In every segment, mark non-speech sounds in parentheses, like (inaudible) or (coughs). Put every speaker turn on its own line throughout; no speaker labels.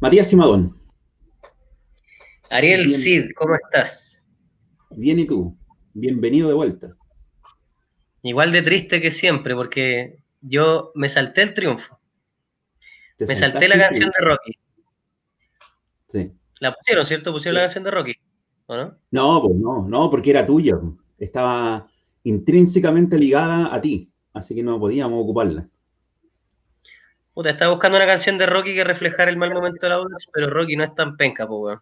Matías Simadón.
Ariel Cid, ¿cómo estás?
Bien, ¿y tú? Bienvenido de vuelta.
Igual de triste que siempre, porque yo me salté el triunfo. Me salté la canción de Rocky.
Sí.
La pusieron, ¿cierto? Pusieron la canción de Rocky, ¿o no?
No, pues no, no, porque era tuya. Estaba intrínsecamente ligada a ti, así que no podíamos ocuparla.
Puta, estaba buscando una canción de Rocky que reflejara el mal momento de la Audax, pero Rocky no es tan penca, pues, weón.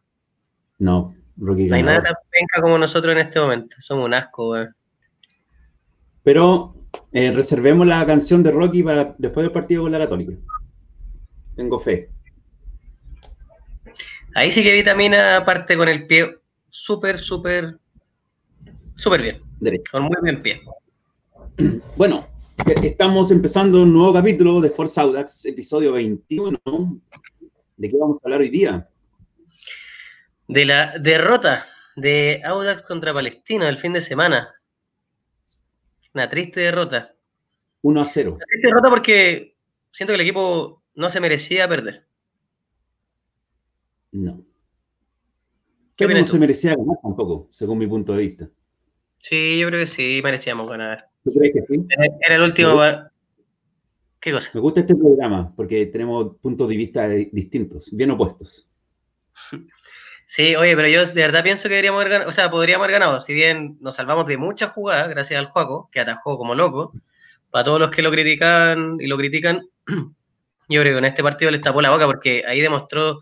No, Rocky
No hay nada tan penca como nosotros en este momento. Somos un asco, weón.
Pero eh, reservemos la canción de Rocky para después del partido con la Católica. Tengo fe.
Ahí sí que vitamina parte con el pie súper, súper, súper bien.
Derecho.
Con muy bien pie.
Bueno, estamos empezando un nuevo capítulo de Forza Audax, episodio 21. ¿De qué vamos a hablar hoy día?
De la derrota de Audax contra Palestino del fin de semana. Una triste derrota.
1 a 0.
Una triste derrota porque siento que el equipo no se merecía perder.
No.
¿Qué
Pero no se merecía ganar tampoco, según mi punto de vista.
Sí, yo creo que sí, merecíamos ganar.
¿Tú crees que sí?
Era el último.
Me gusta este programa porque tenemos puntos de vista distintos, bien opuestos. (laughs)
Sí, oye, pero yo de verdad pienso que deberíamos haber ganado, o sea, podríamos haber ganado, si bien nos salvamos de muchas jugadas gracias al Juaco, que atajó como loco, para todos los que lo critican y lo critican, (clears throat) yo creo que en este partido les tapó la boca porque ahí demostró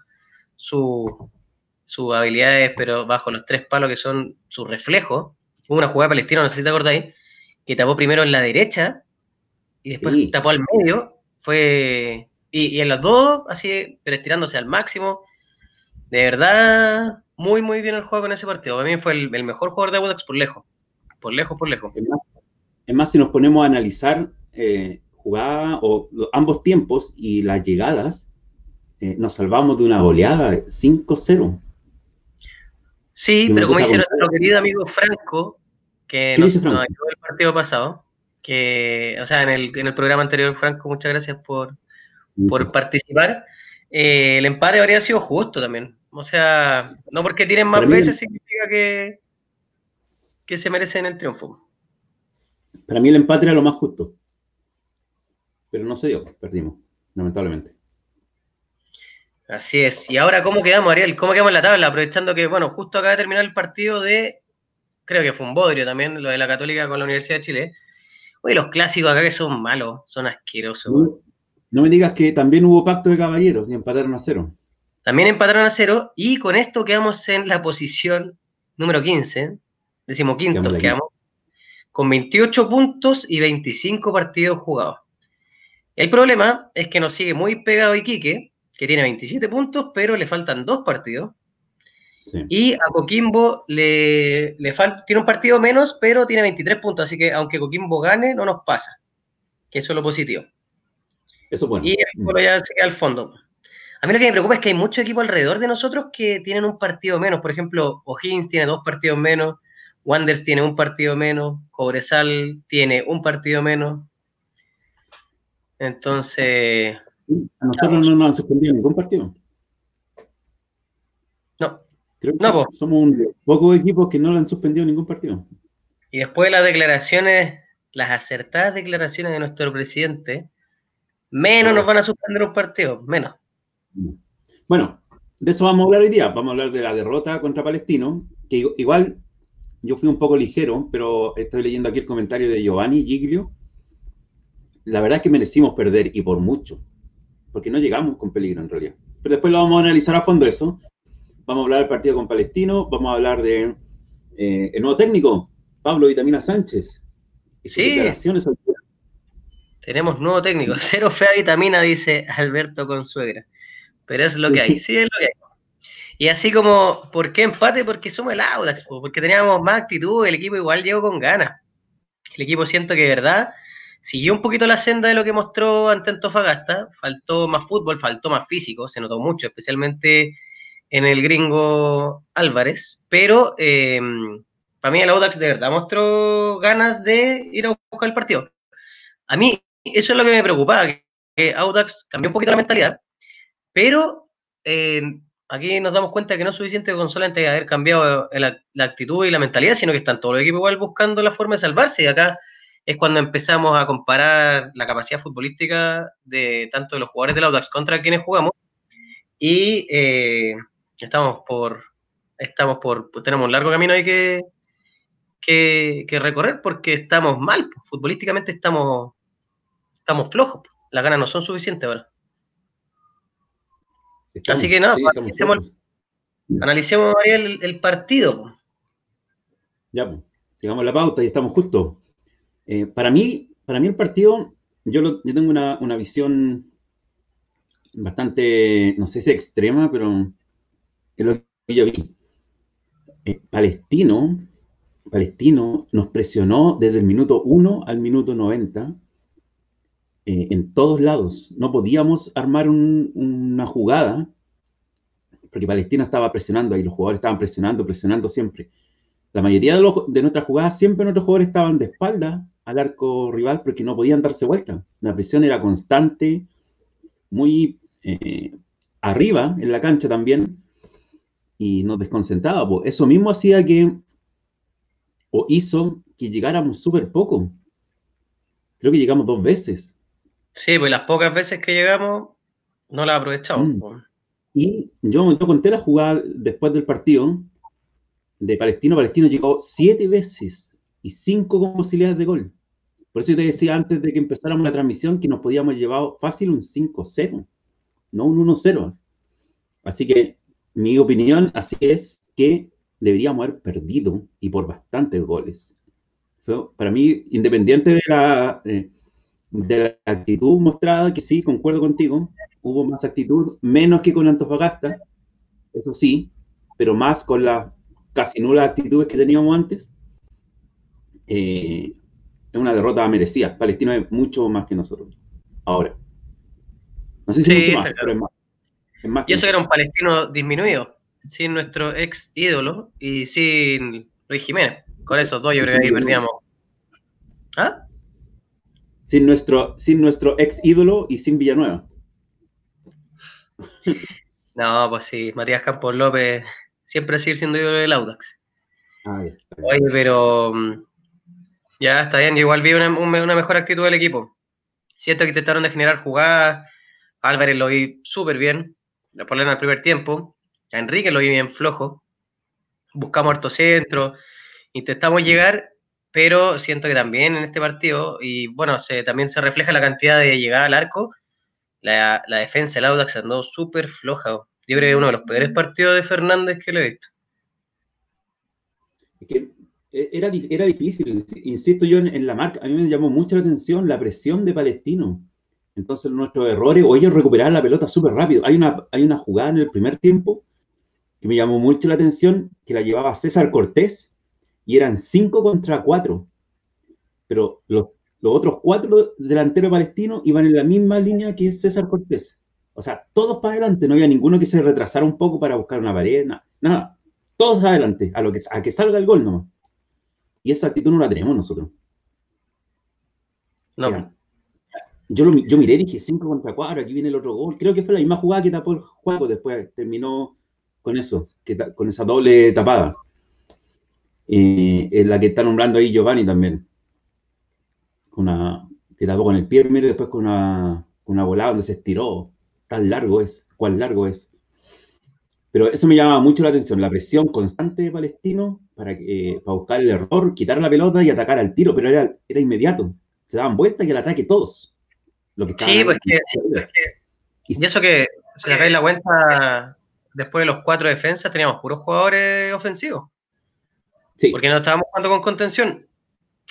su- sus habilidades, pero bajo los tres palos que son sus reflejos. Hubo una jugada palestina, no sé si te acordáis, que tapó primero en la derecha y después
Sí.
tapó al medio, fue... Y, y en los dos, así, pero estirándose al máximo. De verdad, muy, muy bien el juego con ese partido. Para mí fue el, el mejor jugador de Audax por lejos. Por lejos, por lejos.
Es más, es más, si nos ponemos a analizar eh, jugada o ambos tiempos y las llegadas, eh, nos salvamos de una goleada 5-0.
Sí, pero como dice nuestro querido amigo Franco, que
¿Qué
nos, ayudó el partido pasado, que, o sea, en el, en el programa anterior, Franco, muchas gracias por, por participar. Eh, el empate habría sido justo también. O sea, no porque tienen más
Para mí-
veces significa que, que se merecen el triunfo.
Para mí el empate era lo más justo. Pero no se dio, perdimos, lamentablemente.
Así es. Y ahora, ¿cómo quedamos, Ariel? ¿Cómo quedamos en la tabla? Aprovechando que, bueno, justo acaba de terminar el partido de, creo que fue un bodrio también, lo de la Católica con la Universidad de Chile. Oye, los clásicos acá que son malos, son asquerosos.
No, no me digas que también hubo pacto de caballeros y empataron a cero.
También empataron a cero y con esto quedamos en la posición número 15, decimoquinto,
Quedamos
con 28 puntos y 25 partidos jugados. El problema es que nos sigue muy pegado Iquique, que tiene 27 puntos, pero le faltan dos partidos.
Sí.
Y a Coquimbo le, le falta, tiene un partido menos, pero tiene 23 puntos, así que aunque Coquimbo gane, no nos pasa. Que eso es lo positivo.
Eso es bueno.
Y el Colo ya se queda al fondo. A mí lo que me preocupa es que hay muchos equipos alrededor de nosotros que tienen un partido menos. Por ejemplo, O'Higgins tiene dos partidos menos, Wanders tiene un partido menos, Cobresal tiene un partido menos. Entonces,
A nosotros no nos ningún partido. Creo que
No,
somos un de pocos equipos que no le han suspendido ningún partido.
Y después de las declaraciones, las acertadas declaraciones de nuestro presidente, menos nos van a suspender un partido, menos.
Bueno, de eso vamos a hablar hoy día. Vamos a hablar de la derrota contra Palestino, que igu- igual yo fui un poco ligero, pero estoy leyendo aquí el comentario de Giovanni Giglio. La verdad es que merecimos perder y por mucho, porque no llegamos con peligro en realidad. Pero después lo vamos a analizar a fondo eso. Vamos a hablar del partido con Palestino, vamos a hablar de eh, el nuevo técnico, Pablo Vitamina Sánchez. Y sus
Sí.
declaraciones día.
Tenemos nuevo técnico. (laughs) Cero fea vitamina, dice Alberto Consuegra. Pero es lo que hay. (laughs) Sí, es lo que hay. Y así como, ¿por qué empate? Porque somos el Audax, po, porque teníamos más actitud, el equipo igual llegó con ganas. El equipo siento que de verdad siguió un poquito la senda de lo que mostró ante Antofagasta. Faltó más fútbol, faltó más físico, se notó mucho, especialmente en el gringo Álvarez. Pero eh, para mí el Audax de verdad mostró ganas de ir a buscar el partido. A mí eso es lo que me preocupaba, que Audax cambió un poquito la mentalidad, pero eh, aquí nos damos cuenta que no es suficiente con solamente haber cambiado la, actitud y la mentalidad, sino que están todos los equipos igual buscando la forma de salvarse. Y acá es cuando empezamos a comparar la capacidad futbolística de tanto de los jugadores del Audax contra quienes jugamos. Y eh, estamos por, estamos por, pues tenemos un largo camino ahí que, que, recorrer porque estamos mal, pues, futbolísticamente estamos, estamos flojos, pues. las ganas no son suficientes ahora. Así que no, analicemos, el, partido.
Ya, pues, sigamos la pauta y estamos justo. Eh, para, mí, para mí el partido, yo, yo tengo una, visión bastante, no sé si extrema, pero es lo que yo vi. Eh, Palestino, Palestino nos presionó desde el minuto 1 al minuto 90 eh, en todos lados. No podíamos armar una jugada porque Palestino estaba presionando y los jugadores estaban presionando, presionando siempre. La mayoría de, de nuestras jugadas siempre nuestros jugadores estaban de espalda al arco rival porque no podían darse vuelta. La presión era constante, muy eh, arriba en la cancha también y nos desconcentraba. Eso mismo hacía que, o hizo que llegáramos súper poco. Creo que llegamos dos veces.
Sí, pues las pocas veces que llegamos no las aprovechamos. Mm.
Y yo, conté la jugada después del partido de Palestino. Palestino llegó siete veces y cinco con posibilidades de gol. Por eso yo te decía antes de que empezáramos la transmisión que nos podíamos llevar fácil un 5-0, no un 1-0. Así que mi opinión así es que deberíamos haber perdido y por bastantes goles. para mí, independiente de la, eh, de la actitud mostrada, que sí, concuerdo contigo, hubo más actitud, menos que con Antofagasta, eso sí, pero más con las casi nulas actitudes que teníamos antes. Eh, es una derrota merecida. Palestino es mucho más que nosotros. Ahora.
No sé si mucho más, pero es más y eso era un palestino disminuido, sin nuestro ex ídolo y sin Luis Jiménez. Con esos dos yo creo que perdíamos.
¿Ah? Sin nuestro, sin nuestro ex ídolo y sin Villanueva.
No, pues sí, Matías Campos López siempre sigue siendo ídolo del Audax. Ah, Oye, pero mm, ya está bien, igual vi una, una, mejor actitud del equipo. Siento que intentaron de generar jugadas, Álvarez lo vi súper bien, por en el primer tiempo. A Enrique lo vi bien flojo. Buscamos harto centro. Intentamos llegar, pero siento que también en este partido, y bueno, también se refleja la cantidad de llegada al arco. La, defensa del Audax andó súper floja. Yo creo que es uno de los peores partidos de Fernández que lo he visto.
Es que e, era, era difícil, insisto yo en, la marca. A mí me llamó mucho la atención la presión de Palestino entonces nuestros errores, o ellos recuperaban la pelota súper rápido. Hay una, hay una jugada en el primer tiempo que me llamó mucho la atención, que la llevaba César Cortés, y eran cinco contra cuatro. Pero los, otros cuatro delanteros palestinos iban en la misma línea que César Cortés. O sea, todos para adelante, no había ninguno que se retrasara un poco para buscar una pared, nada. Todos adelante, a, lo que, a que salga el gol nomás. Y esa actitud no la tenemos nosotros. No yo, lo, yo miré y dije 5 contra 4, aquí viene el otro gol. Creo que fue la misma jugada que tapó el juego, después terminó con eso, con esa doble tapada. Eh, es la que está nombrando ahí Giovanni también. Una, que tapó con el pie primero y después con una, con una volada donde se estiró. Tan largo es, cuán largo es. Pero eso me llamaba mucho la atención, la presión constante de Palestino para, que, para buscar el error, quitar la pelota y atacar al tiro, pero era, era inmediato. Se daban vueltas y al ataque todos
sí, pues que, y eso que, si sacáis la cuenta, después de los cuatro defensas teníamos puros jugadores ofensivos. Sí. Porque no estábamos jugando con contención.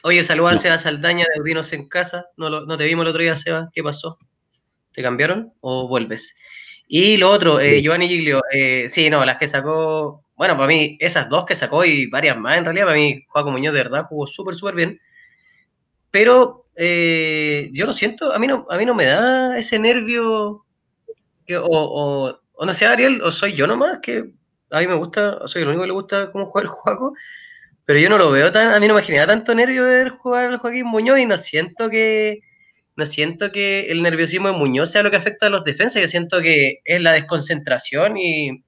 Oye, saludos a Seba Saldaña de Audinos en casa. No, te vimos el otro día, Seba. ¿Qué pasó? ¿Te cambiaron o vuelves? Y lo otro, eh, Giovanni Giglio, eh, sí, no, las que sacó, bueno, para mí, esas dos que sacó y varias más, en realidad, para mí, Juaco Muñoz de verdad jugó súper, súper bien. Pero eh, yo lo siento, a mí, no, a mí no me da ese nervio, o, no sé, Ariel, o soy yo nomás, que a mí me gusta, soy el único que le gusta cómo juega el juego, pero yo no lo veo tan, a mí no me genera tanto nervio ver jugar al Joaquín Muñoz y no siento que, no siento que el nerviosismo de Muñoz sea lo que afecta a los defensas, yo siento que es la desconcentración y,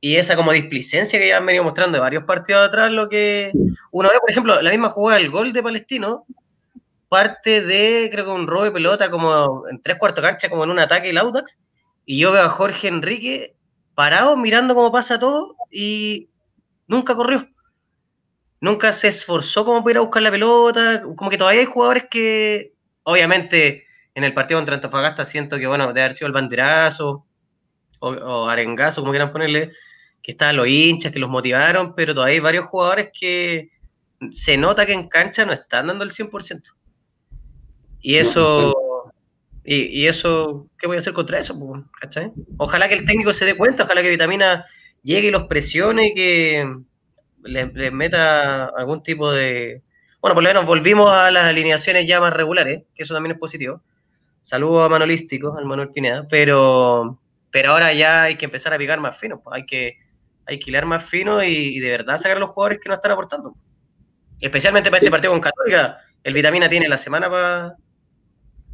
y esa como displicencia que ya han venido mostrando de varios partidos atrás, lo que uno ve, por ejemplo, la misma jugada del gol de Palestino, parte de, creo que un robo de pelota como en tres cuartos cancha, como en un ataque el Audax, y yo veo a Jorge Enrique parado mirando cómo pasa todo y nunca corrió. Nunca se esforzó como para ir a buscar la pelota, como que todavía hay jugadores que, obviamente, en el partido contra Antofagasta siento que, bueno, debe haber sido el banderazo o, o arengazo, como quieran ponerle, que estaban los hinchas, que los motivaron, pero todavía hay varios jugadores que se nota que en cancha no están dando el 100%. Y eso, y, eso, ¿qué voy a hacer contra eso? Ojalá que el técnico se dé cuenta, ojalá que Vitamina llegue y los presione y que les, meta algún tipo de... Bueno, por lo menos volvimos a las alineaciones ya más regulares, que eso también es positivo. Saludos a Manolístico, al Manuel Pineda, pero, pero ahora ya hay que empezar a picar más fino, pues hay que, hilar más fino y, de verdad sacar a los jugadores que no están aportando. Especialmente para este partido con Católica, el Vitamina tiene la semana para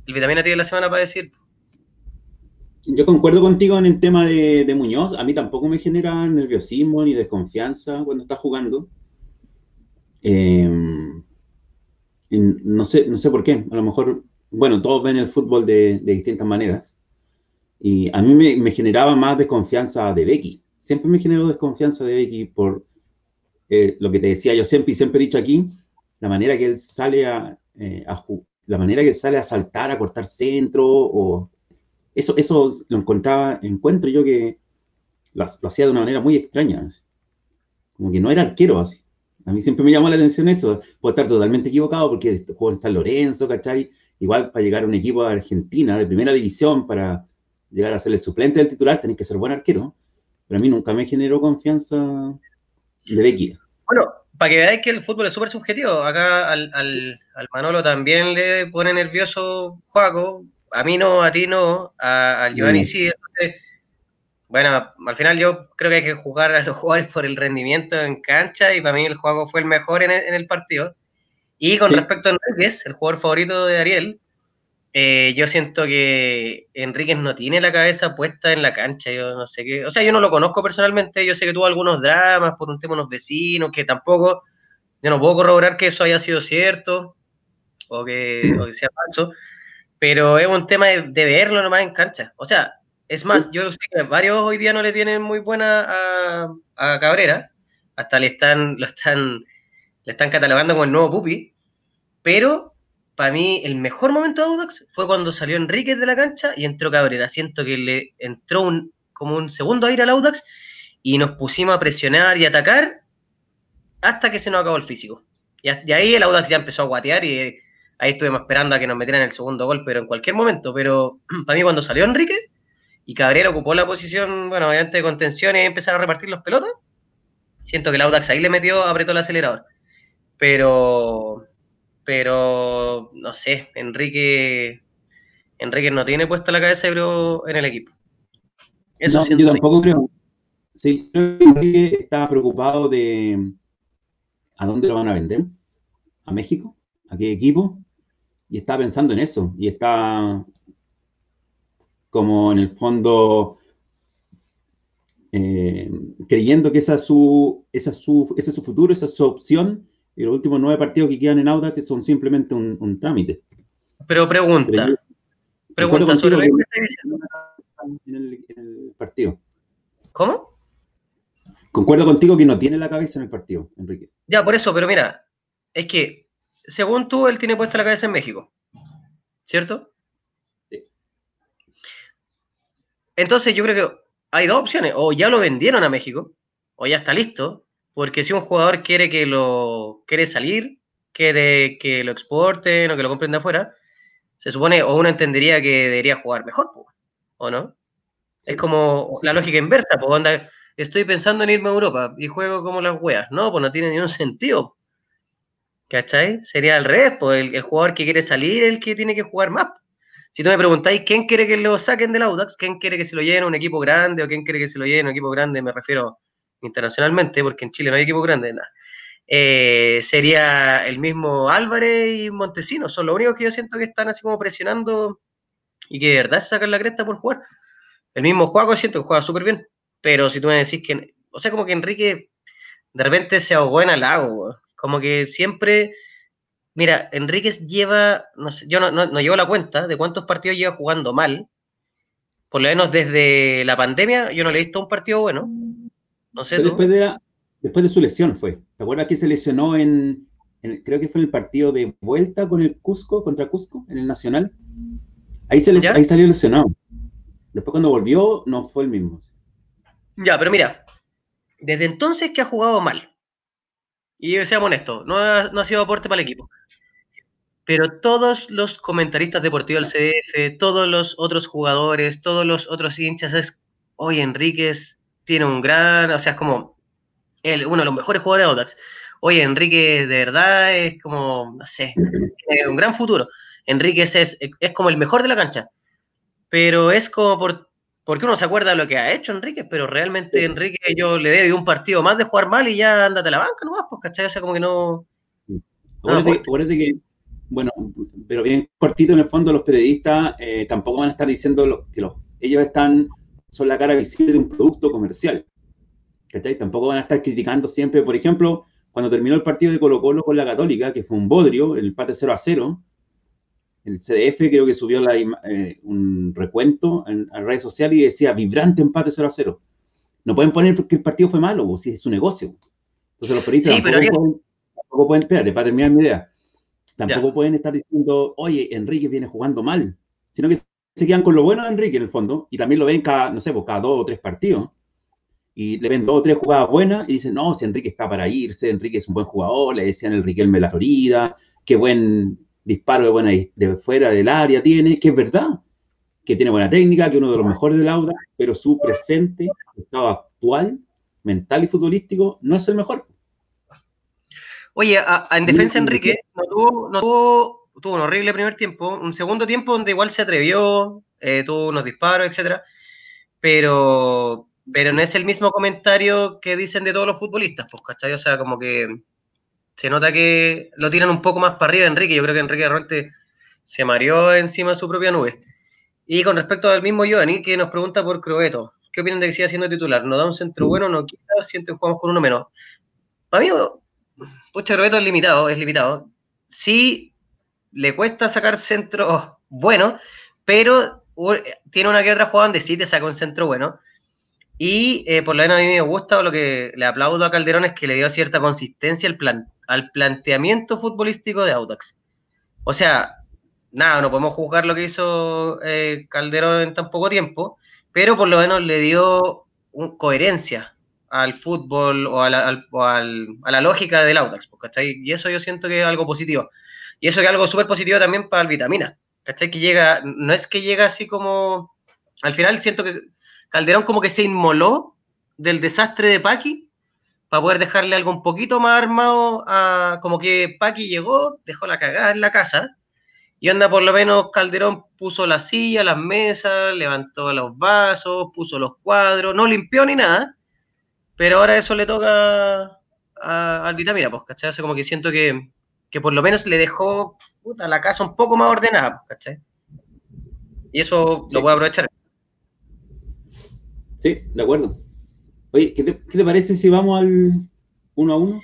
el Vitamina tiene la semana para decir.
Yo concuerdo contigo en el tema de, Muñoz. A mí tampoco me genera nerviosismo ni desconfianza cuando está jugando. Eh, no, sé, no sé por qué. A lo mejor, bueno, todos ven el fútbol de, distintas maneras. Y a mí me, generaba más desconfianza de Becky. Siempre me generó desconfianza de Becky por eh, lo que te decía yo siempre y siempre he dicho aquí, la manera que él sale a, eh, a, la manera que sale a saltar, a cortar centro, o eso, eso lo encontraba, encuentro yo que lo, hacía de una manera muy extraña, como que no era arquero así. A mí siempre me llamó la atención eso, puedo estar totalmente equivocado porque juego en San Lorenzo, ¿cachai? Igual para llegar a un equipo de Argentina de primera división, para llegar a ser el suplente del titular, tenés que ser buen arquero. Pero a mí nunca me generó confianza de Becky.
Bueno, para que veáis que el fútbol es súper subjetivo. Acá al, al, Manolo también le pone nervioso Juaco. A mí no, a ti no, a, al Giovanni mm. sí. Entonces, bueno, al final yo creo que hay que jugar a los (laughs) jugadores por el rendimiento en cancha y para mí el Juaco fue el mejor en el, partido. Y con respecto a Enriquez, el jugador favorito de Ariel, eh, yo siento que Enríquez no tiene la cabeza puesta en la cancha, yo no sé qué, o sea, yo no lo conozco personalmente, yo sé que tuvo algunos dramas por un tema de unos vecinos, que tampoco, yo no puedo corroborar que eso haya sido cierto o que, sea falso, pero es un tema de, verlo nomás en cancha, o sea, es más, yo sé que varios hoy día no le tienen muy buena a, a Cabrera, hasta le están, lo están, le están catalogando como el nuevo Pupi, pero para mí el mejor momento de Audax fue cuando salió Enríquez de la cancha y entró Cabrera. Siento que le entró un, como un segundo aire al Audax y nos pusimos a presionar y atacar hasta que se nos acabó el físico. Y, ahí el Audax ya empezó a guatear y ahí estuvimos esperando a que nos metieran el segundo gol, pero en cualquier momento. Pero (clears throat) para mí cuando salió Enrique y Cabrera ocupó la posición, bueno, obviamente de contención y empezaron a repartir los pelotas, siento que el Audax ahí le metió, apretó el acelerador. Pero pero no sé, Enrique Enrique no tiene puesta la cabeza creo en el equipo.
Eso yo tampoco creo. Sí, Enrique está preocupado de a dónde lo van a vender, a México, a qué equipo, y está pensando en eso, y está como en el fondo eh, creyendo que esa su, esa su, ese es su futuro, esa es su opción, y los últimos nueve partidos que quedan en Auda que son simplemente un, trámite.
Pero pregunta. pregunta sobre
en el, en el partido.
¿Cómo?
Concuerdo contigo que no tiene la cabeza en el partido, Enrique.
Ya, por eso, pero mira, es que según tú, él tiene puesta la cabeza en México. ¿Cierto? Sí. Entonces yo creo que hay dos opciones. O ya lo vendieron a México, o ya está listo, porque si un jugador quiere que lo quiere salir, quiere que lo exporten o que lo compren de afuera, se supone, o uno entendería que debería jugar mejor, ¿o no? es como la lógica inversa, pues onda, estoy pensando en irme a Europa y juego como las weas. No, pues no tiene ningún sentido. ¿Cachai? Sería al revés, pues el, jugador que quiere salir es el que tiene que jugar más. Si tú me preguntáis quién quiere que lo saquen del Audax, quién quiere que se lo lleven a un equipo grande o quién quiere que se lo lleven a un equipo grande, me refiero internacionalmente, porque en Chile no hay equipo grande, nada. eh, sería el mismo Álvarez y Montesino. Son los únicos que yo siento que están así como presionando y que de verdad se sacan la cresta por jugar. El mismo Juaco siento que juega súper bien, pero si tú me decís que, o sea, como que Enrique de repente se ahogó en el lago, como que siempre, mira, Enríquez lleva, no sé, yo no, no, llevo la cuenta de cuántos partidos lleva jugando mal, por lo menos desde la pandemia, yo no le he visto un partido bueno. No sé.
Después, de después de su lesión fue. ¿Te acuerdas que se lesionó en, creo que fue en el partido de vuelta con el Cusco, contra Cusco, en el Nacional? Ahí, se ahí salió lesionado. Después cuando volvió, no fue el mismo.
Ya, pero mira, desde entonces que ha jugado mal. Y seamos honestos, no ha, no ha sido aporte para el equipo. Pero todos los comentaristas deportivos del CDF, todos los otros jugadores, todos los otros hinchas, es, oye, Enríquez tiene un gran, o sea, es como el, uno de los mejores jugadores de Audax. Oye, Enrique de verdad es como, no sé, tiene un gran futuro. Enríquez es, es como el mejor de la cancha. Pero es como por, porque uno se acuerda de lo que ha hecho Enrique, pero realmente Enrique yo le doy un partido más de jugar mal y ya ándate a la banca nomás, pues, ¿cachai? O sea, como que no...
Acuérdate, que, bueno, pero bien cortito en el fondo los periodistas eh, tampoco van a estar diciendo que los, ellos están, son la cara visible de un producto comercial, ¿cachai? Tampoco van a estar criticando siempre, por ejemplo, cuando terminó el partido de Colo Colo con la Católica, que fue un bodrio, el empate 0 a 0, el CDF creo que subió eh, un recuento en, redes sociales y decía vibrante empate 0 a 0. No pueden poner que el partido fue malo, o si es su negocio. Entonces los periodistas tampoco, pueden, espérate, para terminar mi idea, tampoco pueden estar diciendo, oye, Enrique viene jugando mal, sino que se quedan con lo bueno de Enrique en el fondo, y también lo ven cada, no sé, pues, cada dos o tres partidos, y le ven dos o tres jugadas buenas, y dicen, no, si Enrique está para irse, Enrique es un buen jugador, le decían el Riquelme de la Florida, qué buen disparo de, buena, de fuera del área tiene, que es verdad, que tiene buena técnica, que es uno de los mejores del Auda, pero su presente, estado actual, mental y futbolístico, no es el mejor.
Oye, en defensa Enrique no tuvo, no tuvo, tuvo, un horrible primer tiempo, un segundo tiempo donde igual se atrevió, eh, tuvo unos disparos, etcétera, pero, pero no es el mismo comentario que dicen de todos los futbolistas, pues, ¿cachai? O sea, como que se nota que lo tiran un poco más para arriba Enrique. Yo creo que Enrique realmente se mareó encima de su propia nube. Y con respecto al mismo Giovanni, que nos pregunta por Croeto, ¿qué opinan de que siga siendo titular? ¿No da un centro bueno? ¿No quita? Siente que jugamos con uno menos. Amigo, pucha, Croeto es limitado, es limitado. Sí, le cuesta sacar centros buenos, pero tiene una que otra jugada donde sí te saca un centro bueno. Y eh, por lo menos a mí me gusta, o lo que le aplaudo a Calderón es que le dio cierta consistencia al, plan, al planteamiento futbolístico de Audax. O sea, nada, no podemos juzgar lo que hizo eh, Calderón en tan poco tiempo, pero por lo menos le dio coherencia al fútbol o a la, lógica del Audax, ¿cachai? Y eso yo siento que es algo positivo. Y eso es algo súper positivo también para el Vitamina, ¿cachai? Que llega, no es que llega así como... Al final siento que Calderón como que se inmoló del desastre de Paqui para poder dejarle algo un poquito más armado a como que Paqui llegó, dejó la cagada en la casa y anda por lo menos Calderón puso la silla, las mesas, levantó los vasos, puso los cuadros, no limpió ni nada, pero ahora eso le toca al Vitamina, pues, ¿cachai? O como que siento que, por lo menos le dejó la casa un poco más ordenada, pues, ¿cachai? Y eso lo voy a aprovechar.
Sí, de acuerdo. Oye, ¿qué te, parece si vamos al uno a uno?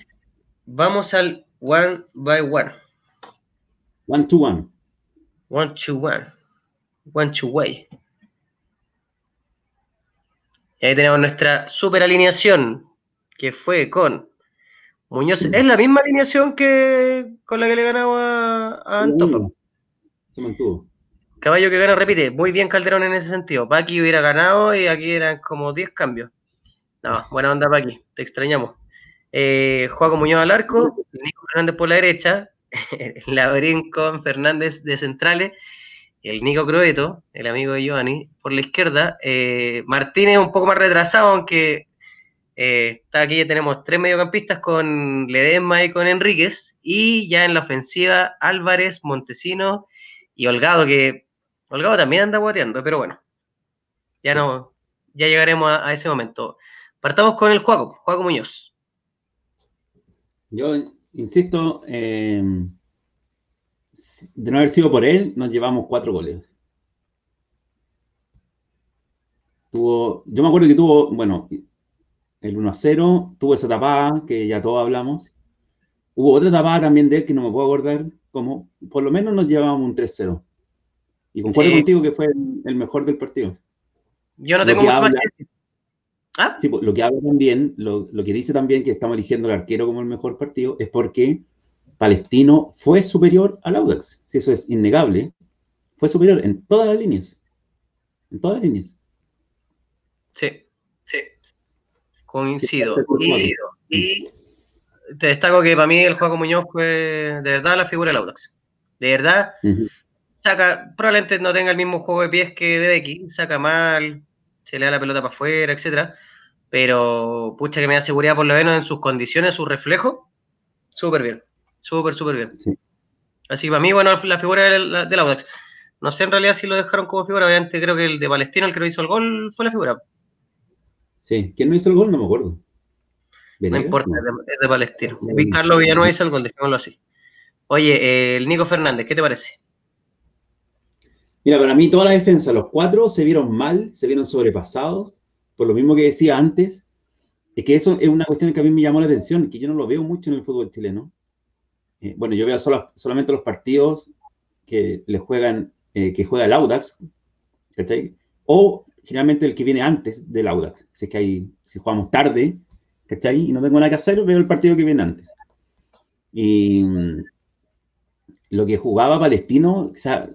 Vamos al one by one.
One to one.
One to one. One to way. Y ahí tenemos nuestra super alineación, que fue con Muñoz. Es la misma alineación que con la que le ganaba a, Antofa.
Se mantuvo.
Caballo que gana, repite. Muy bien Calderón en ese sentido. Paqui hubiera ganado y aquí eran como 10 cambios. No, buena onda Paqui, te extrañamos. Eh, Juaco Muñoz al arco, Nico Fernández por la derecha, (laughs) Labrín con Fernández de centrales, el Nico Croeto, el amigo de Giovanni, por la izquierda. Eh, Martínez un poco más retrasado, aunque eh, aquí ya tenemos tres mediocampistas con Ledesma y con Enríquez, y ya en la ofensiva Álvarez, Montesino y Holgado, que Holgado también anda guateando, pero bueno, ya no, ya llegaremos a, ese momento. Partamos con el Juaco, Juaco Muñoz.
Yo insisto, eh, de no haber sido por él, nos llevamos cuatro goles. Tuvo, yo me acuerdo que tuvo, bueno, el 1 a 0, tuvo esa tapada que ya todos hablamos. Hubo otra tapada también de él que no me puedo acordar cómo. Por lo menos nos llevábamos un 3-0. Y concuerdo contigo que fue el, mejor del partido.
Yo no tengo mucho más
¿Ah? Sí, pues, lo que habla también, lo, lo, que dice también que estamos eligiendo al arquero como el mejor partido, es porque Palestino fue superior al Audax. Si eso es innegable, fue superior en todas las líneas. En todas las líneas.
Sí, sí. Coincido. Y, te destaco que para mí el juego Muñoz fue de verdad la figura del Audax. De verdad, saca, probablemente no tenga el mismo juego de pies que de Becky, saca mal, se le da la pelota para afuera, etcétera. Pero pucha que me da seguridad por lo menos en sus condiciones, su reflejo, súper bien. Súper, súper bien. Así que para mí, bueno, la figura del, del Audax. No sé en realidad si lo dejaron como figura, obviamente creo que el de Palestino, el que no hizo el gol, fue la figura.
Sí, ¿quién no hizo el gol? No me acuerdo.
no importa, es de Palestino. Carlos Villanueva hizo el gol, dejémoslo así. Oye, el Nico Fernández, ¿qué te parece?
Mira, para mí toda la defensa, los cuatro se vieron mal, se vieron sobrepasados, por lo mismo que decía antes, es que eso es una cuestión que a mí me llamó la atención, que yo no lo veo mucho en el fútbol chileno. Eh, bueno, yo veo solamente los partidos que le juegan, eh, que juega el Audax, ¿cachai? O generalmente el que viene antes del Audax. Si es que hay, si jugamos tarde, ¿cachai? Y no tengo nada que hacer, veo el partido que viene antes. Y mm, lo que jugaba Palestino, o sea,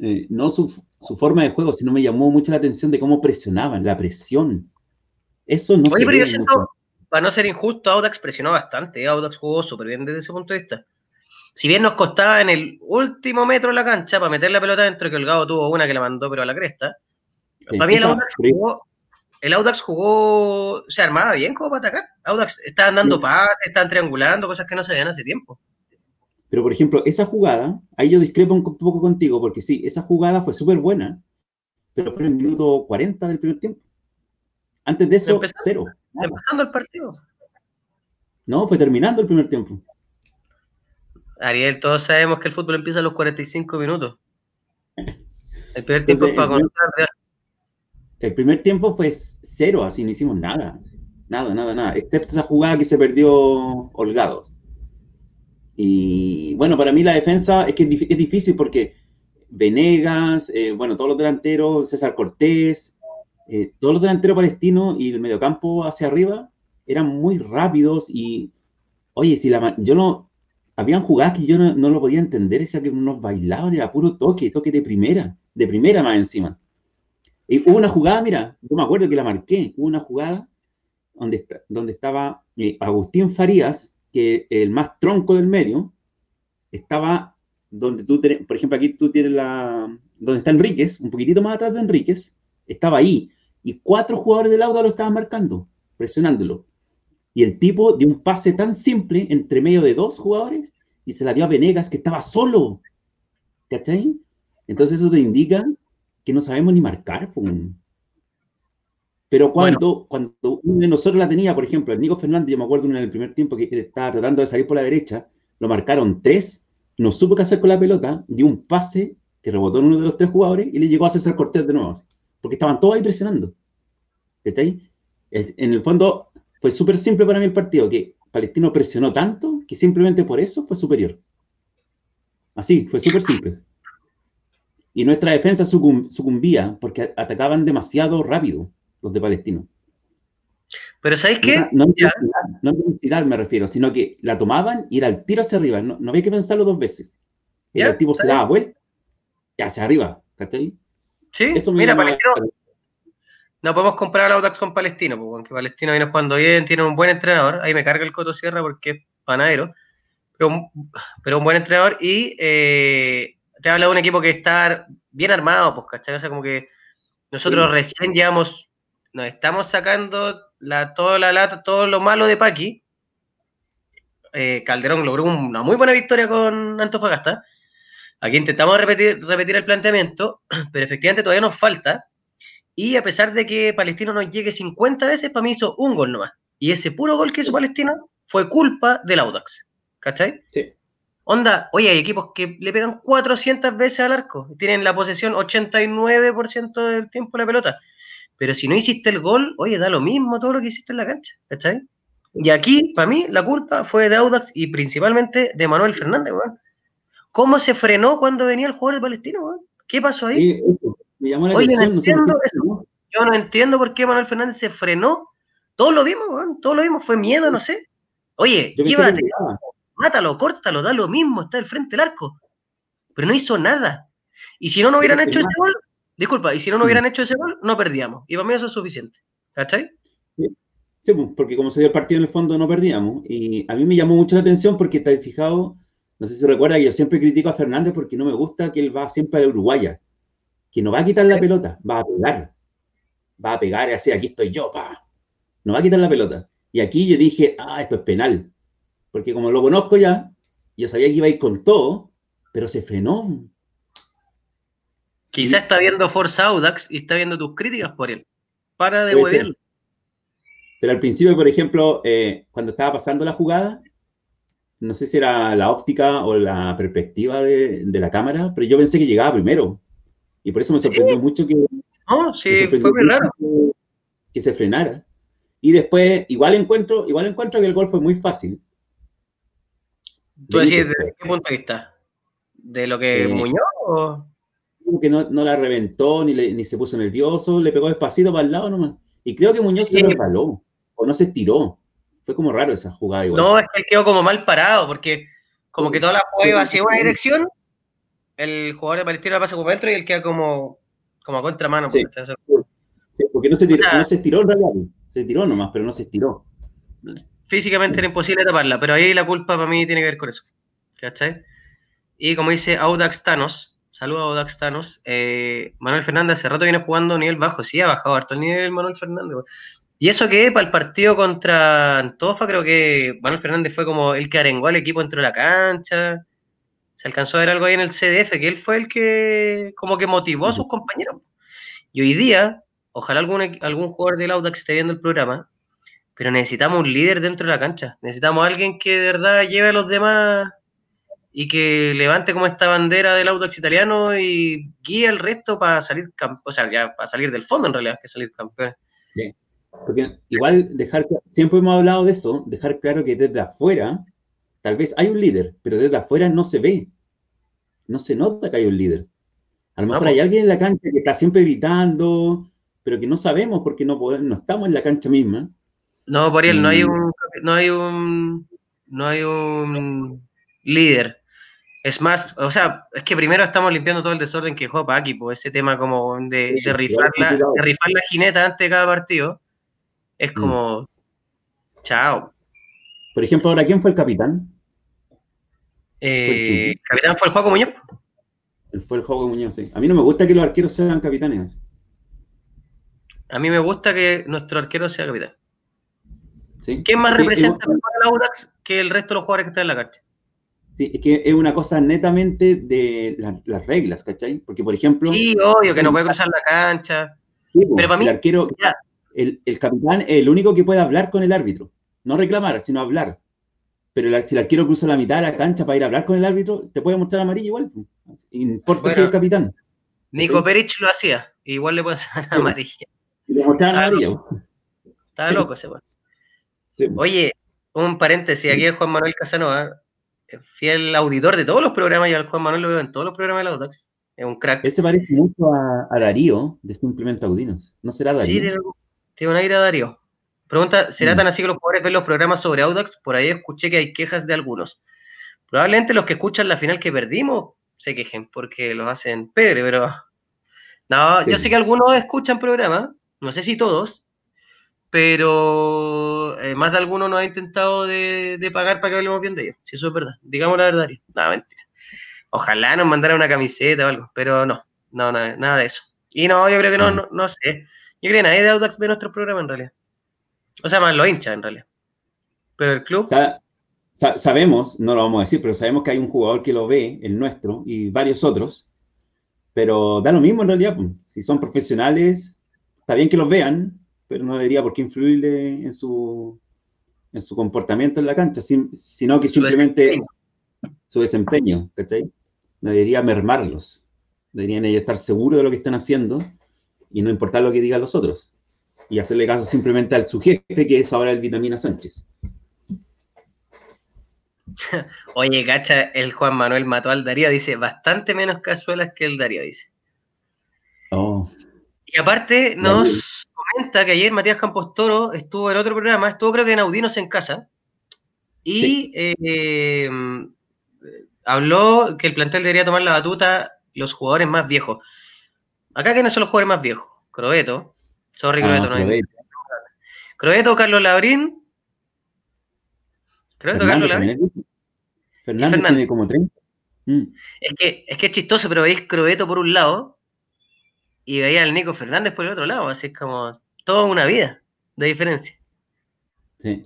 eh, no su, forma de juego, sino me llamó mucho la atención de cómo presionaban, la presión. Eso no se ve mucho.
Para no ser injusto, Audax presionó bastante. Audax jugó súper bien desde ese punto de vista. Si bien nos costaba en el último metro de la cancha para meter la pelota dentro, que el Gado tuvo una que la mandó pero a la cresta. Para mí el Audax, jugó, el Audax jugó, se armaba bien como para atacar. Audax estaban dando pases, estaban triangulando, cosas que no se veían hace tiempo.
Pero, por ejemplo, esa jugada, ahí yo discrepo un poco contigo, porque sí, esa jugada fue súper buena, pero fue en el minuto 40 del primer tiempo. Antes de eso, cero.
Empezando el partido.
No, fue terminando el primer tiempo.
Ariel, todos sabemos que el fútbol empieza a los 45 minutos. (laughs) El primer tiempo para
El primer tiempo fue cero, así no hicimos nada. Nada, nada, nada. Excepto esa jugada que se perdió holgados. Y bueno, para mí la defensa es que es difícil porque Venegas, eh, bueno, todos los delanteros, César Cortés, eh, todos los delanteros palestinos y el mediocampo hacia arriba eran muy rápidos y, oye, si la, yo no, habían jugadas que yo no, lo podía entender, decía que unos bailaban, era puro toque, toque de primera, de primera más encima. Y hubo una jugada, mira, yo me acuerdo que la marqué, hubo una jugada donde, donde estaba eh, Agustín Farías, que el más tronco del medio, estaba donde tú, tenés, por ejemplo, aquí tú tienes la, donde está Enríquez, un poquitito más atrás de Enríquez, estaba ahí, y cuatro jugadores del Auda lo estaban marcando, presionándolo. Y el tipo dio un pase tan simple entre medio de dos jugadores y se la dio a Venegas, que estaba solo. ¿Cachai? Entonces eso te indica que no sabemos ni marcar. Pero cuando, cuando uno de nosotros la tenía, por ejemplo, el Nico Fernández, yo me acuerdo en el primer tiempo que estaba tratando de salir por la derecha, lo marcaron tres, no supo qué hacer con la pelota, dio un pase que rebotó en uno de los tres jugadores y le llegó a César Cortés de nuevo. Porque estaban todos ahí presionando. ¿Cachai? en el fondo fue súper simple para mí el partido, que Palestino presionó tanto que simplemente por eso fue superior. Así, fue súper simple. Y nuestra defensa sucumbía porque atacaban demasiado rápido los de Palestino.
Pero ¿sabéis qué?
No, en velocidad me refiero, sino que la tomaban y era el tiro hacia arriba. No, no había que pensarlo dos veces. El tipo se daba vuelta y hacia arriba. ¿Cachai?
Sí, Eso mira, Palestino. No podemos comparar a Audax con Palestino, porque Palestino viene jugando bien, tiene un buen entrenador. Ahí me carga el Coto Sierra porque es panadero, pero, pero un buen entrenador y eh, te habla de un equipo que está bien armado, pues, ¿cachai? O sea, como que nosotros recién llevamos nos estamos sacando la, toda la lata, todo lo malo de Paqui. Eh, Calderón logró una muy buena victoria con Antofagasta. Aquí intentamos repetir, repetir el planteamiento, (clears throat) pero efectivamente todavía nos falta. Y a pesar de que Palestino nos llegue 50 veces, para mí hizo un gol nomás. Y ese puro gol que hizo Palestino fue culpa del Audax. ¿Cachai?
Sí.
Onda, oye, hay equipos que le pegan 400 veces al arco, tienen la posesión 89% del tiempo de la pelota. Pero si no hiciste el gol, oye, da lo mismo todo lo que hiciste en la cancha, ¿cachai? Y aquí, para mí, la culpa fue de Audax y principalmente de Manuel Fernández, weón. ¿Cómo se frenó cuando venía el jugador de Palestino, weón? ¿Qué pasó ahí?
Sí, eso, me llamó la
Oye, no
sé
entiendo eso. Yo no entiendo por qué Manuel Fernández se frenó. Todos lo vimos, weón. Todos lo vimos. Fue miedo, no sé. Oye, llévate. Mátalo, córtalo, da lo mismo, está al frente del arco. Pero no hizo nada. Y si no nos hubieran hecho ese gol, disculpa, y si no nos hubieran hecho ese gol, no perdíamos. Y para mí eso es suficiente. ¿Cachai?
Sí, pues, porque como se dio el partido en el fondo no perdíamos. Y a mí me llamó mucho la atención porque has fijado, no sé si recuerda que yo siempre critico a Fernández porque no me gusta que él va siempre a la Uruguaya, que no va a quitar la pelota, va a pegar. Va a pegar así, aquí estoy yo, pa. No va a quitar la pelota. Y aquí yo dije, ah, esto es penal. Porque como lo conozco ya, yo sabía que iba a ir con todo, pero se frenó.
Quizá está viendo Forza Audax y está viendo tus críticas por él. Para de huevearlo.
Pero al principio, por ejemplo, eh, cuando estaba pasando la jugada, no sé si era la óptica o la perspectiva de, de la cámara, pero yo pensé que llegaba primero. Y por eso me sorprendió mucho que,
No, sí, fue muy raro.
que se frenara. Y después, igual encuentro, igual encuentro que el gol fue muy fácil.
¿Tú decís desde qué punto de vista? ¿De lo que
Eh,
Muñoz o...?
que no, no la reventó, ni, le- ni se puso nervioso, le pegó despacito para el lado nomás. Y creo que Muñoz se resbaló, o no se estiró. Fue como raro esa jugada igual.
No, es que él quedó como mal parado, porque como que toda la jugada iba hacia una dirección, el jugador de Palestina la pasa como dentro y él queda como, como a contramano.
Sí. porque no se, tiró, no se estiró en realidad. Se tiró nomás, pero no se estiró.
Físicamente era imposible taparla, pero ahí la culpa para mí tiene que ver con eso. ¿Cachai? Y como dice Audax Thanos, saludos a Audax Thanos, eh, Manuel Fernández hace rato viene jugando a nivel bajo, sí, ha bajado harto el nivel Manuel Fernández. Y eso que para el partido contra Antofa, creo que Manuel Fernández fue como el que arengó al equipo dentro de la cancha. Se alcanzó a ver algo ahí en el CDF, que él fue el que como que motivó a sus compañeros. Y hoy día, ojalá algún, algún jugador del Audax esté viendo el programa, pero necesitamos un líder dentro de la cancha. Necesitamos alguien que de verdad lleve a los demás y que levante como esta bandera del Audax italiano y guíe al resto para salir o sea, ya para salir del fondo en realidad, que salir campeón.
Porque igual dejar, siempre hemos hablado de eso, dejar claro que desde afuera, tal vez hay un líder, pero desde afuera no se ve. No se nota que hay un líder. A lo
No,
mejor
po.
hay alguien en la cancha que está siempre gritando, pero que no sabemos porque no, podemos, no estamos en la cancha misma.
No, por él, no hay un, no hay un, no hay un líder. Es más, o sea, es que primero estamos limpiando todo el desorden que dejó Paqui, pues ese tema como de,
Sí,
de rifar la, de rifar la jineta antes de cada partido, es
Mm.
como, chao.
Por ejemplo, ahora, ¿quién fue el capitán?
Eh,
Chucky.
capitán fue el Juaco Muñoz.
Él Fue el Juego Muñoz, sí. A mí no me gusta que los arqueros sean capitanes.
A mí me gusta que nuestro arquero sea capitán.
¿Sí?
¿Quién más representa mejor al Audax que el resto de los jugadores que están en la cancha?
Sí, es que es una cosa netamente de las, las reglas, ¿cachai? Porque, por ejemplo,
Sí, obvio, que no puede cruzar la cancha.
sí,
pero para mí-
el arquero, el, el capitán es el único que puede hablar con el árbitro. No reclamar, sino hablar. Pero el- si el arquero cruza la mitad de la cancha para ir a hablar con el árbitro, te puede mostrar amarillo igual. po. Importa
Bueno.
si es el capitán.
Nico. Perich lo hacía, igual le puede hacer
Sí.
amarilla.
Le mostraban amarilla. po.
Estaba loco ese weón.
Sí.
Oye, un paréntesis, aquí es Juan Manuel Casanova, fiel auditor de todos los programas, yo al Juan Manuel lo veo en todos los programas de la Audax. Es un crack.
Él se parece mucho a, a Darío de Simplemente Audinos. ¿No será
Sí,
Darío?
tiene, tiene un aire a Darío. Pregunta, ¿será
Mm.
tan así que los jugadores ven los programas sobre Audax? Por ahí escuché que hay quejas de algunos. Probablemente los que escuchan la final que perdimos se quejen porque los hacen pebre, pero... No,
Sí.
yo sé que algunos escuchan programas, no sé si todos, pero eh, más de alguno nos ha intentado de, de pagar para que hablemos bien de ellos, si eso es verdad. Digamos la verdad. Darío. No, mentira. Ojalá nos mandaran una camiseta o algo, pero no, no, no, nada de eso. Y no, yo creo que no,
Mm.
no, no sé. Yo creo que nadie de Audax ve nuestro programa en realidad. O sea, más los hinchas en realidad. Pero el club,
Sa- sa- sabemos, no lo vamos a decir, pero sabemos que hay un jugador que lo ve, el nuestro, y varios otros, pero da lo mismo en realidad. Si son profesionales, está bien que los vean, pero no debería por qué influirle en su, en su comportamiento en la cancha, sino que simplemente su desempeño, ¿cachai? Debería mermarlos. Deberían ellos estar seguros de lo que están haciendo y no importar lo que digan los otros. Y hacerle caso simplemente al su jefe, que es ahora el Vitamina Sánchez. (laughs)
Oye, cacha, el Juan Manuel mató al Darío, dice, bastante menos cazuelas que el Darío, dice.
Oh.
Y aparte nos comenta que ayer Matías Campos Toro estuvo en otro programa, estuvo creo que en Audinos en casa, y eh, habló que el plantel debería tomar la batuta los jugadores más viejos. Acá, ¿quiénes son los jugadores más viejos? Crobeto. Sorry, Crobeto, ah, no Crobeto. Crobeto, Carlos Labrín.
Crobeto, Carlos Labrín. Fernández, tiene como 30.
Mm. Es, que, es que es chistoso, pero veis Crobeto por un lado y veía al Nico Fernández por el otro lado. Así es como toda una vida de diferencia.
Sí.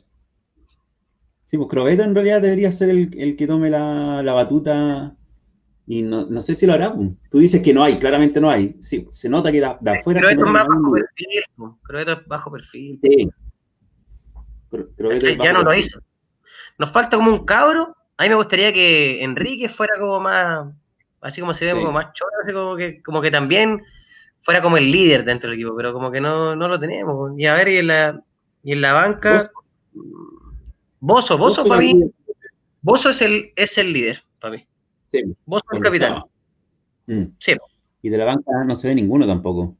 Sí, pues Crobeto en realidad debería ser el, el que tome la, la batuta y no, no, sé si lo hará. Pues. Tú dices que no hay, claramente no hay. Sí, se nota que de, afuera
se
nota
es más bajo perfil. Crobeto es bajo perfil. Sí. Crobeto ya no lo hizo. Nos falta como un cabro. A mí me gustaría que Enrique fuera como más, así como se ve, como más choro, así como que, como que también fuera como el líder dentro del equipo, pero como que no, no lo tenemos. Y a ver, y en la, y en la banca, Bozo, Bozo, para mí, Bozo es el, es el líder para mí. Vos sos el capitán.
Mm. Sí. Y de la banca no se ve ninguno tampoco.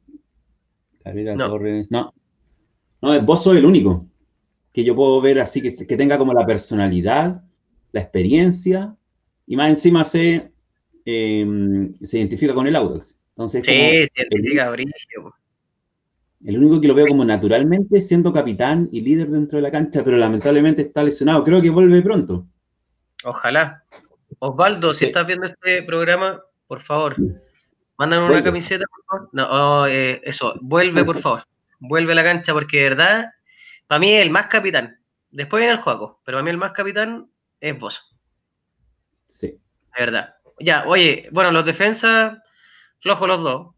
no. Torres. No. No, vos sos el único que yo puedo ver así, que, que tenga como la personalidad, la experiencia, y más encima se, em, se identifica con el Audax. Entonces,
sí, brillo.
El único que lo veo como naturalmente siendo capitán y líder dentro de la cancha, pero lamentablemente está lesionado. Creo que vuelve pronto.
Ojalá, Osvaldo, si estás viendo este programa, por favor, mándame una camiseta, por favor. No, oh, eh, eso, vuelve, por favor. Vuelve a la cancha porque de verdad, para mí es el más capitán. Después viene el juego, pero para mí el más capitán es vos.
Sí.
De verdad. Ya, oye, bueno, los defensas, flojos los dos,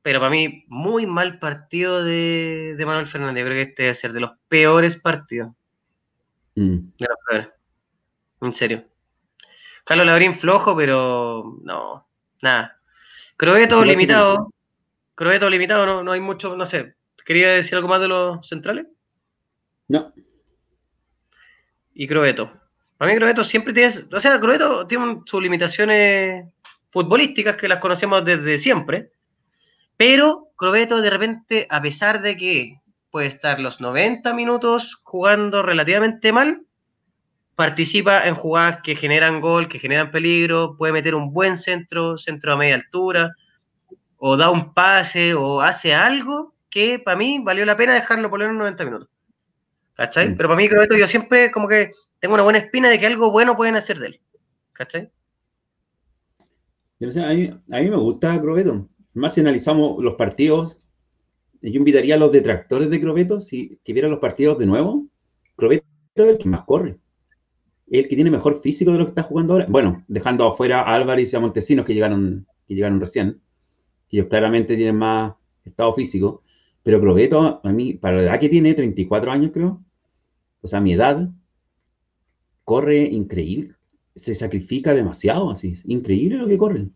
pero para mí muy mal partido de, Manuel Fernández. Yo creo que este debe ser de los peores partidos. Mm. De los peores. En serio. Carlos Labrín flojo, pero no, nada. Croeto limitado. Croeto limitado, no, no hay mucho, no sé. ¿Quería decir algo más de los centrales?
No.
Y Croeto. A mí Croeto siempre tiene, o sea, Croeto tiene sus limitaciones futbolísticas que las conocemos desde siempre, pero Croeto de repente, a pesar de que puede estar los 90 minutos jugando relativamente mal, participa en jugadas que generan gol, que generan peligro, puede meter un buen centro, centro a media altura, o da un pase, o hace algo que para mí valió la pena dejarlo por en 90 minutos. ¿Cachai? Mm. Pero para mí, que yo siempre como que tengo una buena espina de que algo bueno pueden hacer de él. ¿Cachai?
A, mí, me gusta Crobeto. Más si analizamos los partidos, yo invitaría a los detractores de Crobeto, si que vieran los partidos de nuevo, Crobeto es el que más corre el que tiene mejor físico de lo que está jugando ahora. Bueno, dejando afuera a Álvarez y a Montesinos que llegaron, que llegaron recién, ellos claramente tienen más estado físico. Pero Crobeto, a mí, para la edad que tiene, 34 años creo, o sea, mi edad, corre increíble. Se sacrifica demasiado, así. Es increíble lo que corre.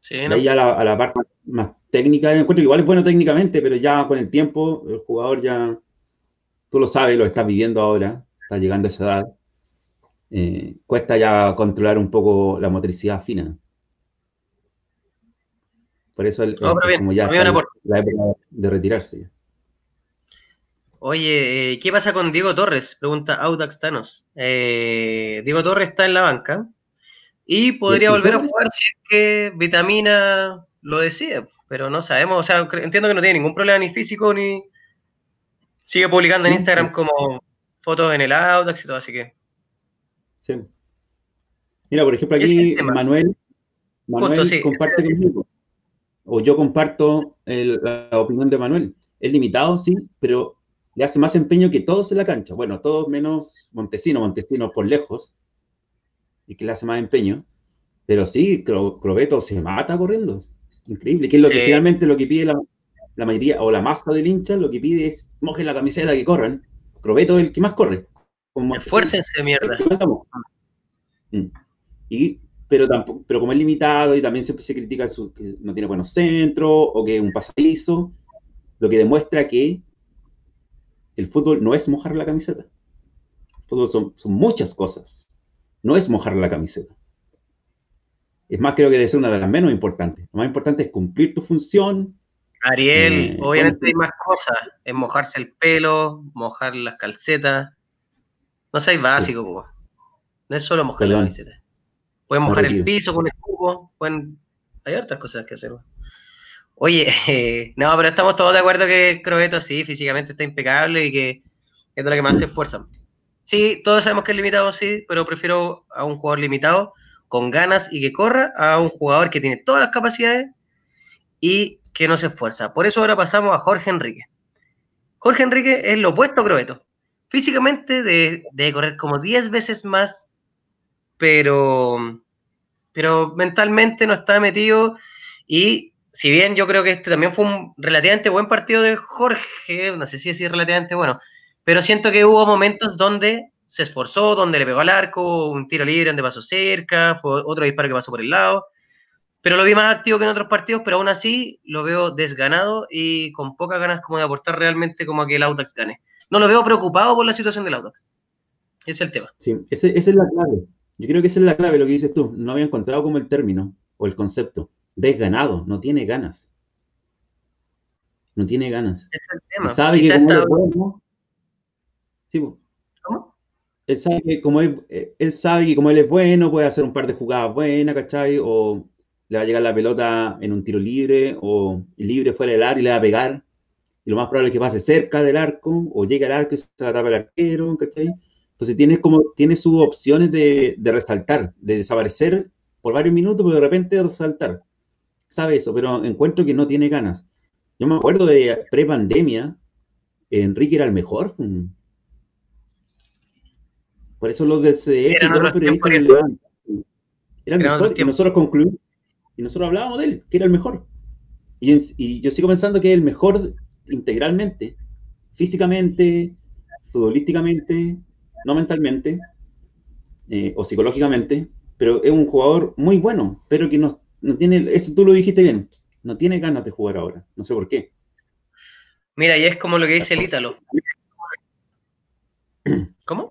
Sí, ahí a la, parte más técnica, encuentro igual es bueno técnicamente, pero ya con el tiempo, el jugador ya, tú lo sabes, lo estás viviendo ahora, está llegando a esa edad eh, cuesta ya controlar un poco la motricidad fina. Por eso es como ya la época de retirarse.
Oye, eh, ¿qué pasa con Diego Torres? Pregunta Audax Thanos. Eh, Diego Torres está en la banca y podría volver a jugar si es que Vitamina lo decide, pero no sabemos. O sea, entiendo que no tiene ningún problema ni físico ni sigue publicando en Instagram como fotos en el Audax y todo, así que
Sí. Mira, por ejemplo, aquí Manuel, Manuel comparte conmigo. O yo comparto la opinión de Manuel. Es limitado, sí, pero le hace más empeño que todos en la cancha. Bueno, todos menos Montesino, Montesino por lejos, y que le hace más empeño. Pero sí, Crobeto se mata corriendo. increíble. Que es lo que finalmente lo que pide la, mayoría o la masa del hincha, lo que pide es mojen la camiseta que corran. Crobeto es el que más corre.
Esfuércense, mierda.
Mm. Y, pero, tampoco, pero como es limitado y también siempre se critica su, que no tiene buenos centros o que es un pasadizo, lo que demuestra que el fútbol no es mojar la camiseta. El fútbol son, son muchas cosas. No es mojar la camiseta. Es más, creo que debe ser una de las menos importantes. Lo más importante es cumplir tu función.
Ariel, eh, obviamente hay más cosas. Es mojarse el pelo, mojar las calcetas. No seas básico, No es solo mojar la camiseta. Pueden mojar el piso con el cubo. Pueden... Hay otras cosas que hacer. Oye, (laughs) no, pero estamos todos de acuerdo que Crobeto sí, físicamente está impecable y que es de lo que más se esfuerzan. Sí, todos sabemos que es limitado, sí, pero prefiero a un jugador limitado con ganas y que corra a un jugador que tiene todas las capacidades y que no se esfuerza. Por eso ahora pasamos a Jorge Enrique. Jorge Enrique es lo opuesto a Crobeto. Físicamente debe, correr como 10 veces más, pero, pero mentalmente no está metido. Y si bien yo creo que este también fue un relativamente buen partido de Jorge, no sé si es relativamente bueno, pero siento que hubo momentos donde se esforzó, donde le pegó al arco, un tiro libre donde pasó cerca, fue otro disparo que pasó por el lado. Pero lo vi más activo que en otros partidos, pero aún así lo veo desganado y con pocas ganas como de aportar realmente como a que el Audax gane. No lo veo preocupado por la situación del Audax. Ese es el tema.
Sí, esa es la clave. Yo creo que esa es la clave, lo que dices tú. No había encontrado como el término o el concepto. Desganado, no tiene ganas. No tiene ganas. Es el tema. sabe que como Sí, ¿Cómo? él sabe que como él, él sabe que como él es bueno, puede hacer un par de jugadas buenas, ¿cachai? O le va a llegar la pelota en un tiro libre o libre fuera del área y le va a pegar. Y lo más probable es que pase cerca del arco o llegue al arco y se la tapa el arquero, ¿cachai? Entonces tiene, como, tiene sus opciones de, de, resaltar, de desaparecer por varios minutos, pero de repente resaltar. Sabe eso, pero encuentro que no tiene ganas. Yo me acuerdo de pre-pandemia, Enrique era el mejor. Por eso los del CDF y todos los periodistas Era el mejor, y nosotros concluimos, y nosotros hablábamos de él, que era el mejor. Y, yo sigo pensando que es el mejor integralmente, físicamente, futbolísticamente, no mentalmente, eh, o psicológicamente, pero es un jugador muy bueno, pero que no, no tiene, eso tú lo dijiste bien, no tiene ganas de jugar ahora, no sé por qué.
Mira, y es como lo que dice el Ítalo. (clears throat) ¿Cómo?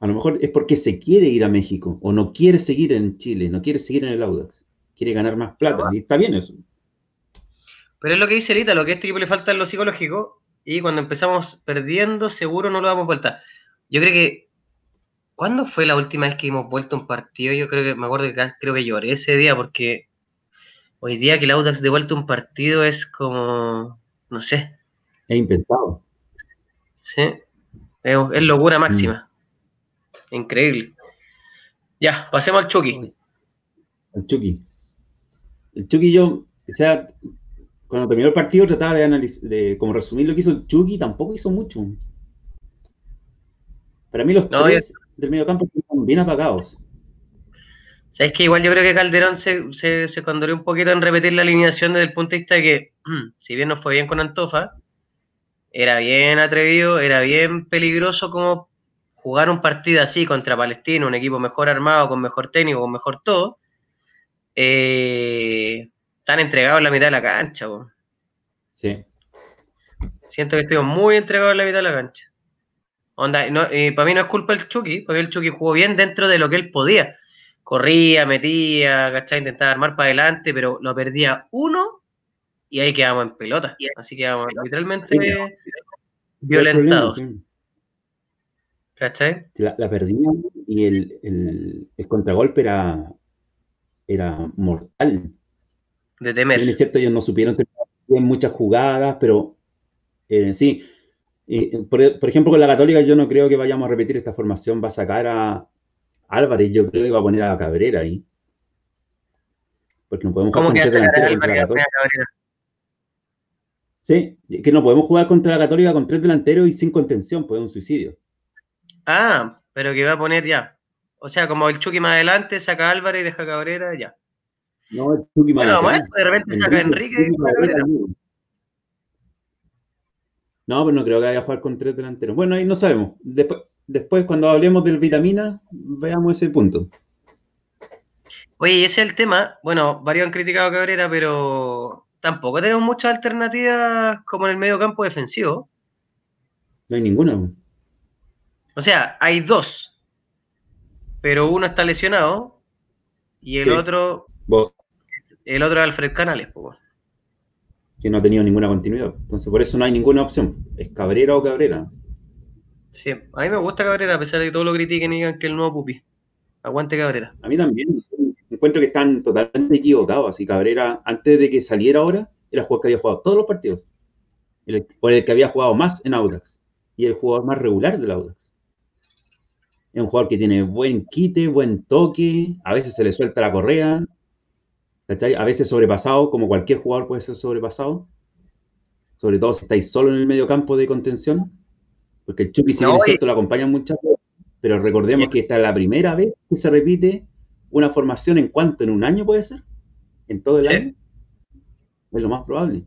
A lo mejor es porque se quiere ir a México o no quiere seguir en Chile, no quiere seguir en el Audax, quiere ganar más plata y está bien eso.
Pero es lo que dice Lita, lo que a este equipo le falta en lo psicológico y cuando empezamos perdiendo seguro no lo damos vuelta. Yo creo que ¿cuándo fue la última vez que hemos vuelto un partido? Yo creo que me acuerdo que creo que lloré ese día porque hoy día que el Audax de vuelta un partido es como no sé.
Es impensado.
Sí. Es, locura máxima. Mm. Increíble. Ya, pasemos al Chucky.
El Chucky. El Chucky yo, o sea, cuando terminó el partido trataba de analizar, de como resumir lo que hizo el Chucky, tampoco hizo mucho. Para mí los tres del medio campo están bien apagados.
Sabes que igual yo creo que Calderón se, se, se un poquito en repetir la alineación desde el punto de vista de que, (clears throat) si bien no fue bien con Antofa, era bien atrevido, era bien peligroso como jugar un partido así contra Palestino, un equipo mejor armado, con mejor técnico, con mejor todo, eh, están entregados en la mitad de la cancha.
Sí.
Siento que estoy muy entregado en la mitad de la cancha. Onda, y para mí no es culpa del Chucky, porque el Chucky jugó bien dentro de lo que él podía. Corría, metía, ¿cachai? Intentaba armar para adelante, pero lo perdía uno y ahí quedamos en pelota. Así quedamos literalmente violentados.
¿Cachai? La, la perdían y el, contragolpe era, era mortal.
De temer.
es cierto, ellos no supieron tener muchas jugadas, pero eh, sí. Eh, por, ejemplo, con la Católica, yo no creo que vayamos a repetir esta formación. Va a sacar a Álvarez, yo creo que va a poner a Cabrera ahí. Porque no podemos jugar contra la Católica. Sí, que no podemos jugar contra la Católica con tres delanteros y sin contención, pues es un suicidio.
Ah, pero que va a poner ya. O sea, como el Chucky más adelante, saca a Álvarez y deja Cabrera, ya.
No, el Chucky más
bueno, adelante. de repente saca a Enrique, y Cabrera.
No, pero no creo que vaya a jugar con tres delanteros. Bueno, ahí no sabemos. Después, después cuando hablemos del vitamina, veamos ese punto.
Oye, ese es el tema. Bueno, varios han criticado a Cabrera, pero tampoco tenemos muchas alternativas como en el medio campo defensivo.
No hay ninguna.
O sea, hay dos, pero uno está lesionado y el otro.
Vos.
El otro es Alfred Canales, pues.
Que no ha tenido ninguna continuidad. Entonces, por eso no hay ninguna opción. Es Cabrera o Cabrera.
Sí, a mí me gusta Cabrera, a pesar de que todos lo critiquen y digan que el nuevo pupi. Aguante Cabrera.
A mí también. Encuentro que están totalmente equivocados. Así Cabrera, antes de que saliera ahora, era el jugador que había jugado todos los partidos. por el que había jugado más en Audax. Y el jugador más regular del Audax. Es un jugador que tiene buen quite, buen toque, a veces se le suelta la correa, A veces sobrepasado, como cualquier jugador puede ser sobrepasado. Sobre todo si estáis solo en el medio campo de contención. Porque el Chucky, si bien es cierto, lo acompaña muchas veces. Pero recordemos que esta es la primera vez que se repite una formación en cuanto en un año puede ser. En todo el año. Es lo más probable.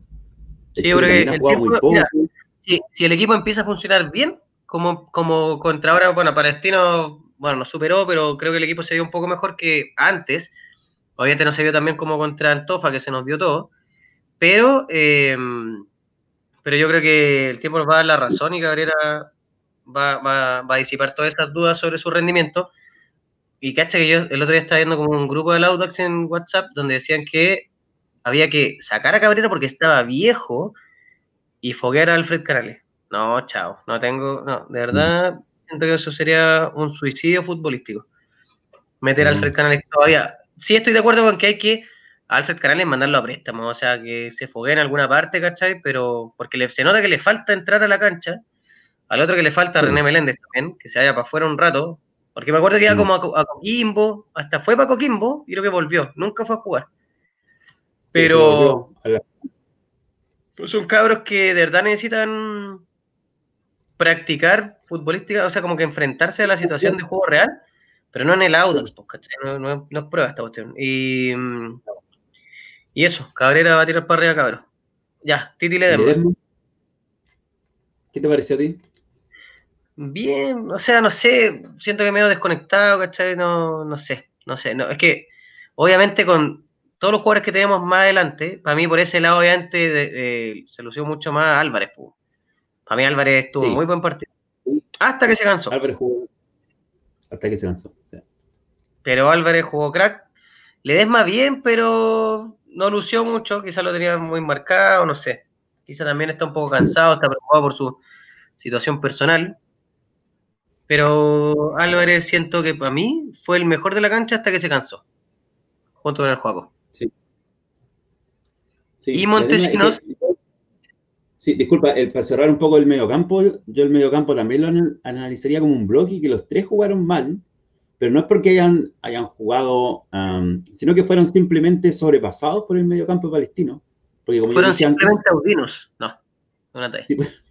sí, el si el equipo empieza a funcionar bien, como, como contra ahora, bueno, Palestino, bueno, nos superó, pero creo que el equipo se dio un poco mejor que antes. Obviamente no se dio también como contra Antofa, que se nos dio todo. Pero, em, pero yo creo que el tiempo nos va a dar la razón y Cabrera va, va, va a disipar todas esas dudas sobre su rendimiento. Y cacha que yo el otro día estaba viendo como un grupo de Audax en WhatsApp donde decían que había que sacar a Cabrera porque estaba viejo y foguear a Alfred Canales. No, chao, no tengo, no, de verdad siento que eso sería un suicidio futbolístico. Meter a Alfred Canales todavía. Sí estoy de acuerdo con que hay que a Alfred Canales mandarlo a préstamo, o sea, que se fogue en alguna parte, ¿cachai? Pero porque se nota que le falta entrar a la cancha. Al otro que le falta, René Meléndez también, que se vaya para afuera un rato. Porque me acuerdo que iba como a, Coquimbo, hasta fue para Coquimbo y creo que volvió, nunca fue a jugar. Pero son cabros que de verdad necesitan practicar futbolística, o sea, como que enfrentarse a la situación de juego real, pero no en el Audax, pues, no, no, no, es prueba esta cuestión. Y, y eso, Cabrera va a tirar para arriba, cabrón. Ya, Titi Ledesma.
¿Qué te pareció a ti?
Bien, o sea, no sé, siento que me he desconectado, ¿cachai? No, no sé, no sé, no, es que obviamente con todos los jugadores que tenemos más adelante, para mí por ese lado obviamente eh, se lució mucho más Álvarez, pues. A mí Álvarez estuvo muy buen partido. Hasta que se cansó.
Álvarez jugó. Hasta que se cansó.
Pero Álvarez jugó crack. Le des más bien, pero no lució mucho. Quizá lo tenía muy marcado, no sé. Quizá también está un poco cansado, está preocupado por su situación personal. Pero Álvarez siento que para mí fue el mejor de la cancha hasta que se cansó. Junto con el juego. Sí. Y Montesinos.
Sí, disculpa, el, para cerrar un poco el mediocampo, yo el mediocampo también lo analizaría como un bloque y que los tres jugaron mal, pero no es porque hayan, hayan jugado, sino que fueron simplemente sobrepasados por el mediocampo palestino. Porque como
fueron simplemente audinos, no,
no pues,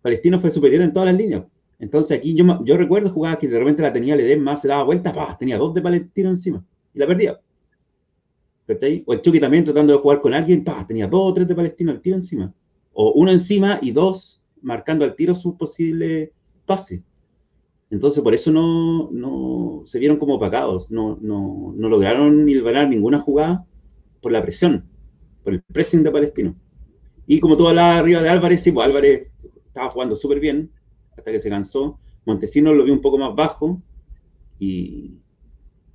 Palestino fue superior en todas las líneas. Entonces aquí yo, yo recuerdo jugadas que de repente la tenía más se daba vuelta, tenía dos de Palestino encima y la perdía. O el Chucky también tratando de jugar con alguien, tenía dos o tres de Palestino al tiro encima o uno encima y dos marcando al tiro su posible pase. Entonces, por eso no, no se vieron como opacados, no, no, no lograron ganar ninguna jugada por la presión, por el pressing de Palestino. Y como tú hablabas arriba de Álvarez, sí, pues Álvarez estaba jugando súper bien hasta que se cansó. Montesino lo vio un poco más bajo y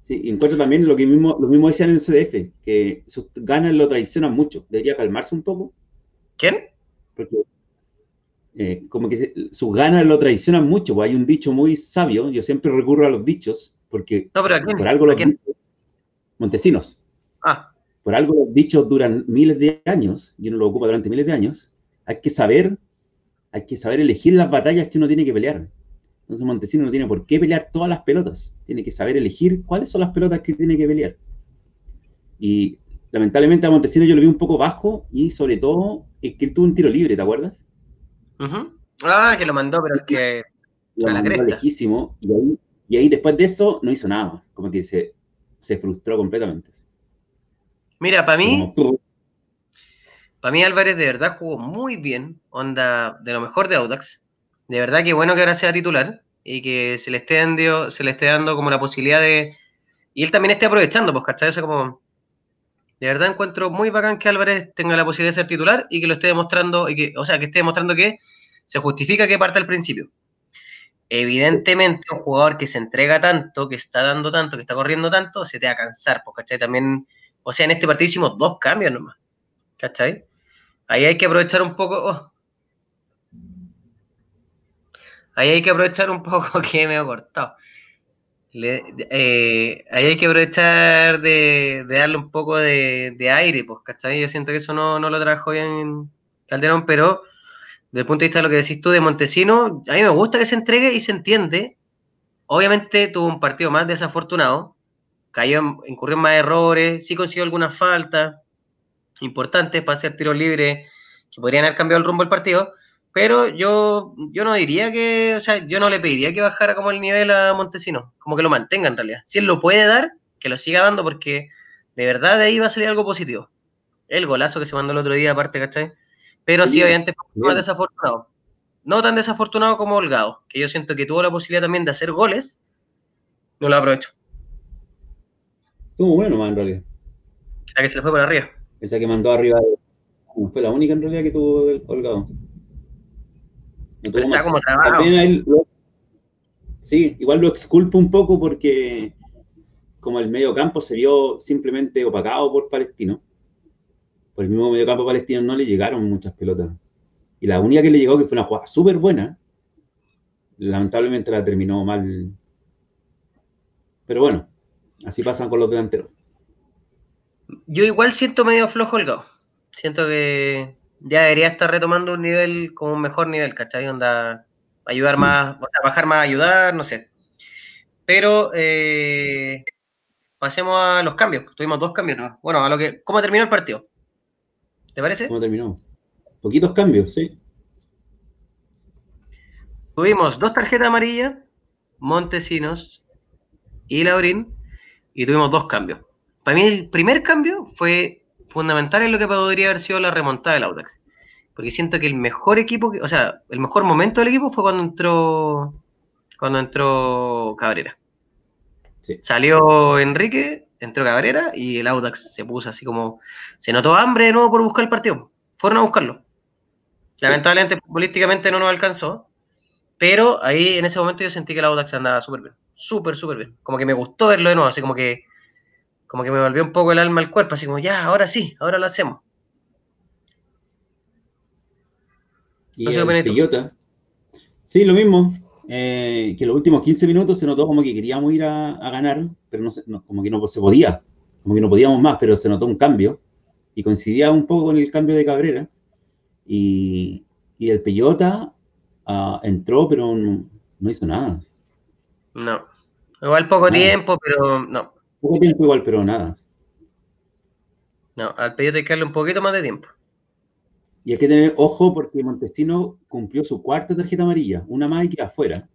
sí, encuentro también lo que mismo, lo mismo decían en el CDF, que sus ganas lo traicionan mucho. Debería calmarse un poco.
¿Quién?
Porque eh, como que sus ganas lo traicionan mucho, pues hay un dicho muy sabio, yo siempre recurro a los dichos, porque
por
algo los Montesinos.
Ah.
Por algo los dichos duran miles de años, y uno lo ocupa durante miles de años, hay que saber, hay que saber elegir las batallas que uno tiene que pelear. Entonces Montesino no tiene por qué pelear todas las pelotas, tiene que saber elegir cuáles son las pelotas que tiene que pelear. Y lamentablemente a Montesino yo lo vi un poco bajo y sobre todo que él tuvo un tiro libre, ¿te acuerdas?
Ah, que lo mandó, pero es que...
Lo mandó lejísimo y ahí, y ahí, después de eso no hizo nada más, como que se, se frustró completamente.
Mira, para mí... para mí Álvarez de verdad jugó muy bien, onda de lo mejor de Audax. De verdad que bueno que ahora sea titular y que se le esté dando, se le esté dando como la posibilidad de... Y él también esté aprovechando, pues, ¿cachai? Eso como... De verdad encuentro muy bacán que Álvarez tenga la posibilidad de ser titular y que lo esté demostrando, y que, o sea, que esté demostrando que se justifica que parte al principio. Evidentemente, un jugador que se entrega tanto, que está dando tanto, que está corriendo tanto, se te va a cansar, pues, ¿cachai? También, o sea, en este partido hicimos dos cambios nomás, ¿cachai? Ahí hay que aprovechar un poco. Oh. Ahí hay que aprovechar un poco (laughs) que me he cortado. Eh, ahí hay que aprovechar de, darle un poco de, aire, pues, ¿cachai? Yo siento que eso no, lo trajo bien Calderón, pero desde el punto de vista de lo que decís tú de Montesino, a mí me gusta que se entregue y se entiende. Obviamente tuvo un partido más desafortunado, cayó, incurrió en más errores, sí consiguió algunas faltas importantes para hacer tiros libres que podrían haber cambiado el rumbo del partido, pero yo, yo no diría que, o sea, yo no le pediría que bajara como el nivel a Montesino, como que lo mantenga en realidad. Si él lo puede dar, que lo siga dando porque de verdad de ahí va a salir algo positivo. El golazo que se mandó el otro día aparte, ¿cachai? Pero sí, obviamente fue más desafortunado. No tan desafortunado como Holgado, que yo siento que tuvo la posibilidad también de hacer goles, no lo aprovecho.
Estuvo bueno más en realidad.
La que se le fue por arriba.
Esa que mandó arriba fue la única en realidad que tuvo
Está como
sí, igual lo exculpo un poco porque como el medio campo se vio simplemente opacado por Palestino, por el mismo medio campo palestino no le llegaron muchas pelotas. Y la única que le llegó, que fue una jugada súper buena, lamentablemente la terminó mal. Pero bueno, así pasan con los delanteros.
Yo igual siento medio flojo el go. Siento que ya debería estar retomando un nivel como un mejor nivel, ¿cachai? Onda, ayudar mm. más, o sea, bajar más, ayudar, no sé. Pero eh, pasemos a los cambios. Tuvimos dos cambios, ¿no? Bueno, a lo que, ¿cómo terminó el partido? ¿Te parece?
¿Cómo terminó? Poquitos cambios, sí.
Tuvimos dos tarjetas amarillas, Montesinos y Laurín, y tuvimos dos cambios. Para mí el primer cambio fue fundamental en lo que podría haber sido la remontada del Audax. Porque siento que el mejor equipo, o sea, el mejor momento del equipo fue cuando entró cuando entró Cabrera. Salió Enrique, entró Cabrera y el Audax se puso así como. Se notó hambre de nuevo por buscar el partido. Fueron a buscarlo. Lamentablemente, políticamente no nos alcanzó. Pero ahí en ese momento yo sentí que el Audax andaba súper bien. Súper, súper bien. Como que me gustó verlo de nuevo, así como que como que me volvió un poco el alma al cuerpo, así como, ya, ahora sí, ahora lo hacemos.
Y el Sí, lo mismo. Eh, que los últimos 15 minutos se notó como que queríamos ir a, ganar, pero no, como que no se podía, como que no podíamos más, pero se notó un cambio. Y coincidía un poco con el cambio de Cabrera. Y, el Peyota ah, entró, pero no, hizo nada.
No. Igual poco tiempo, pero no.
Poco tiempo igual, pero nada.
No, al pedido hay que darle un poquito más de tiempo.
Y hay que tener ojo porque Montesino cumplió su cuarta tarjeta amarilla, una más y queda afuera.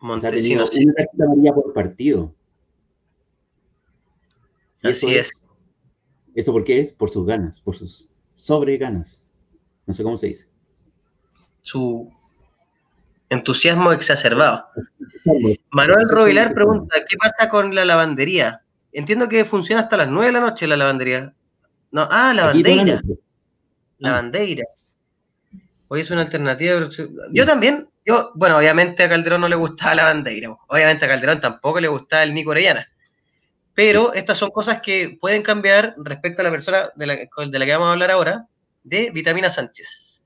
Montesino. O una tarjeta amarilla por partido.
Así es.
¿Eso por qué es? Por sus ganas, por sus sobre ganas. No sé cómo se dice.
Su entusiasmo exacerbado. Manuel Rovilar pregunta, ¿qué pasa con la lavandería? Entiendo que funciona hasta las 9 de la noche la lavandería. No, ah, lavandeira. Lavandeira. Hoy es una alternativa. Yo también, yo, bueno, obviamente a Calderón no le gustaba la lavandeira. Obviamente a Calderón tampoco le gustaba el Nico Orellana. Pero estas son cosas que pueden cambiar respecto a la persona de la, de la que vamos a hablar ahora, de Vitamina Sánchez.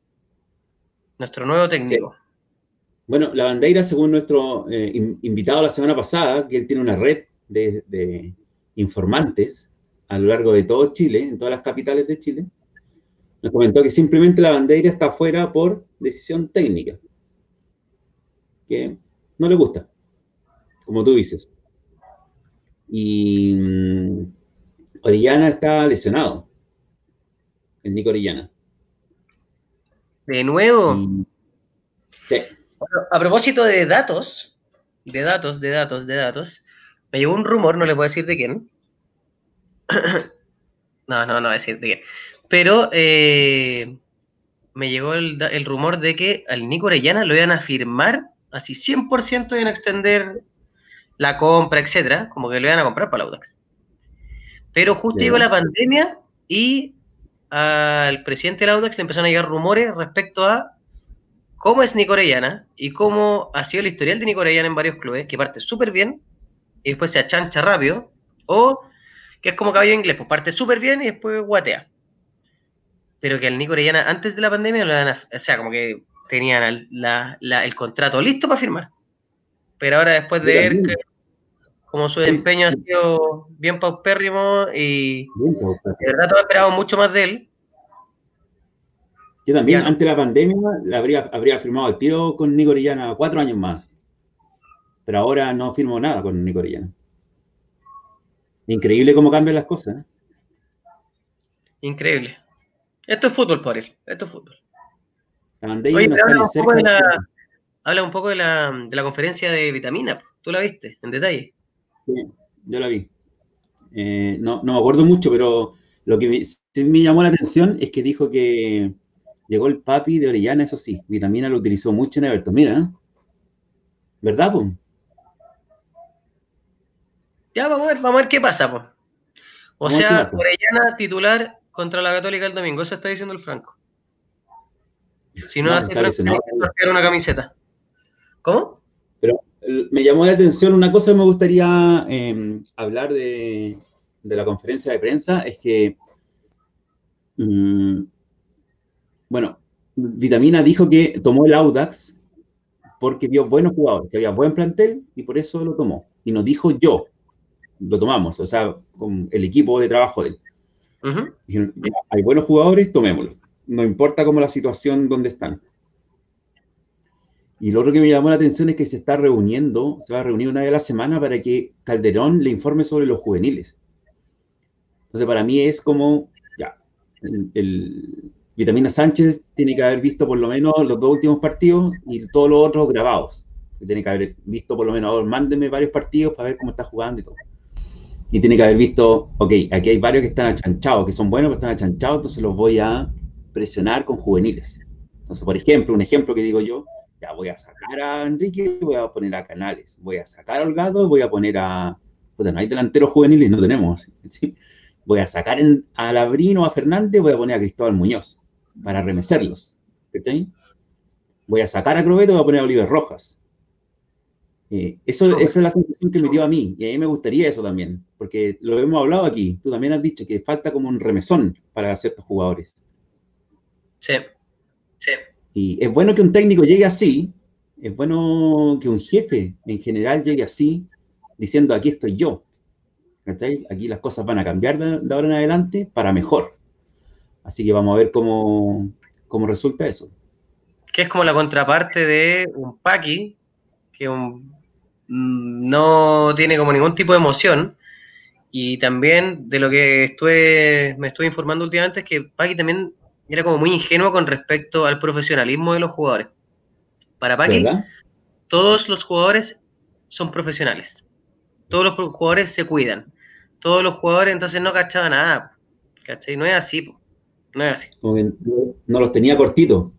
Nuestro nuevo técnico.
Bueno, la bandeira, según nuestro eh, invitado la semana pasada, que él tiene una red de, informantes a lo largo de todo Chile, en todas las capitales de Chile, nos comentó que simplemente la bandera está fuera por decisión técnica, que no le gusta, como tú dices. Y mm, Orellana está lesionado, el Nico Orellana.
¿De nuevo? sí a propósito de datos, de datos, de datos, de datos, me llegó un rumor, no le puedo decir de quién. (coughs) no, no, no voy a decir de quién. Pero eh, me llegó el, el, rumor de que al Nico Orellana lo iban a firmar, así 100% iban a extender la compra, etcétera, como que lo iban a comprar para la Audax. Pero justo llegó la pandemia y al presidente de la Audax le empezaron a llegar rumores respecto a cómo es Nico Orellana y cómo ha sido el historial de Nico Orellana en varios clubes, que parte súper bien y después se achancha rápido, o que es como caballo inglés, pues parte súper bien y después guatea. Pero que el Nico Orellana antes de la pandemia, lo o sea, como que tenían el contrato listo para firmar. Pero ahora después de ver que como su desempeño ha sido bien paupérrimo y de verdad todos esperábamos mucho más de él.
Yo también, antes de la pandemia, le habría, habría firmado el tiro con Nico Orellana cuatro años más. Pero ahora no firmo nada con Nico Orellana. Increíble cómo cambian las cosas. ¿eh?
Increíble. Esto es fútbol por él. Esto es fútbol.
La Oye, no habla, un
poco de la, habla un poco de la, de la conferencia de vitamina. ¿Tú la viste en detalle?
yo la vi. Eh, no, me acuerdo mucho, pero lo que me, me, llamó la atención es que dijo que llegó el papi de Orellana, eso sí, vitamina lo utilizó mucho en Everton. Mira, ¿eh? ¿verdad, pues?
Ya, vamos a ver, vamos a ver qué pasa, pues. O sea, Orellana titular contra la Católica el domingo, eso está diciendo el Franco. Si no, hace una camiseta. ¿Cómo?
Pero me llamó la atención una cosa que me gustaría em, hablar de, la conferencia de prensa, es que, mm, bueno, Vitamina dijo que tomó el Audax porque vio buenos jugadores, que había buen plantel y por eso lo tomó. Y nos dijo yo, lo tomamos, o sea, con el equipo de trabajo de él. hay buenos jugadores, tomémoslo. No importa cómo la situación donde están. Y lo otro que me llamó la atención es que se está reuniendo, se va a reunir una vez a la semana para que Calderón le informe sobre los juveniles. Entonces, para mí es como, ya, el, Vitamina Sánchez tiene que haber visto por lo menos los dos últimos partidos y todos los otros grabados. Tiene que haber visto por lo menos, mándeme varios partidos para ver cómo está jugando y todo. Y tiene que haber visto, ok, aquí hay varios que están achanchados, que son buenos, pero están achanchados, entonces los voy a presionar con juveniles. Entonces, por ejemplo, un ejemplo que digo yo, voy a sacar a Enrique, voy a poner a Canales, voy a sacar a Holgado, voy a poner a... Puta, no hay delanteros juveniles, no tenemos. (laughs) Voy a sacar a Labrino, a Fernández, voy a poner a Cristóbal Muñoz para remecerlos. Voy a sacar a Crobeto, voy a poner a Oliver Rojas. Eh, eso, esa es la sensación que me dio a mí, y a mí me gustaría eso también, porque lo hemos hablado aquí, tú también has dicho que falta como un remesón para ciertos jugadores.
Sí, sí.
Y es bueno que un técnico llegue así, es bueno que un jefe en general llegue así, diciendo aquí estoy yo. Aquí las cosas van a cambiar de, ahora en adelante para mejor. Así que vamos a ver cómo, cómo resulta eso.
Que es como la contraparte de un Paki, que un, mm, no tiene como ningún tipo de emoción. Y también de lo que estuve, me estoy informando últimamente es que Paki también era como muy ingenuo con respecto al profesionalismo de los jugadores. Para Paqui, todos los jugadores son profesionales. Todos los jugadores se cuidan. Todos los jugadores entonces no cachaban nada. ¿Cachai? No es así. No es así.
no los tenía cortitos.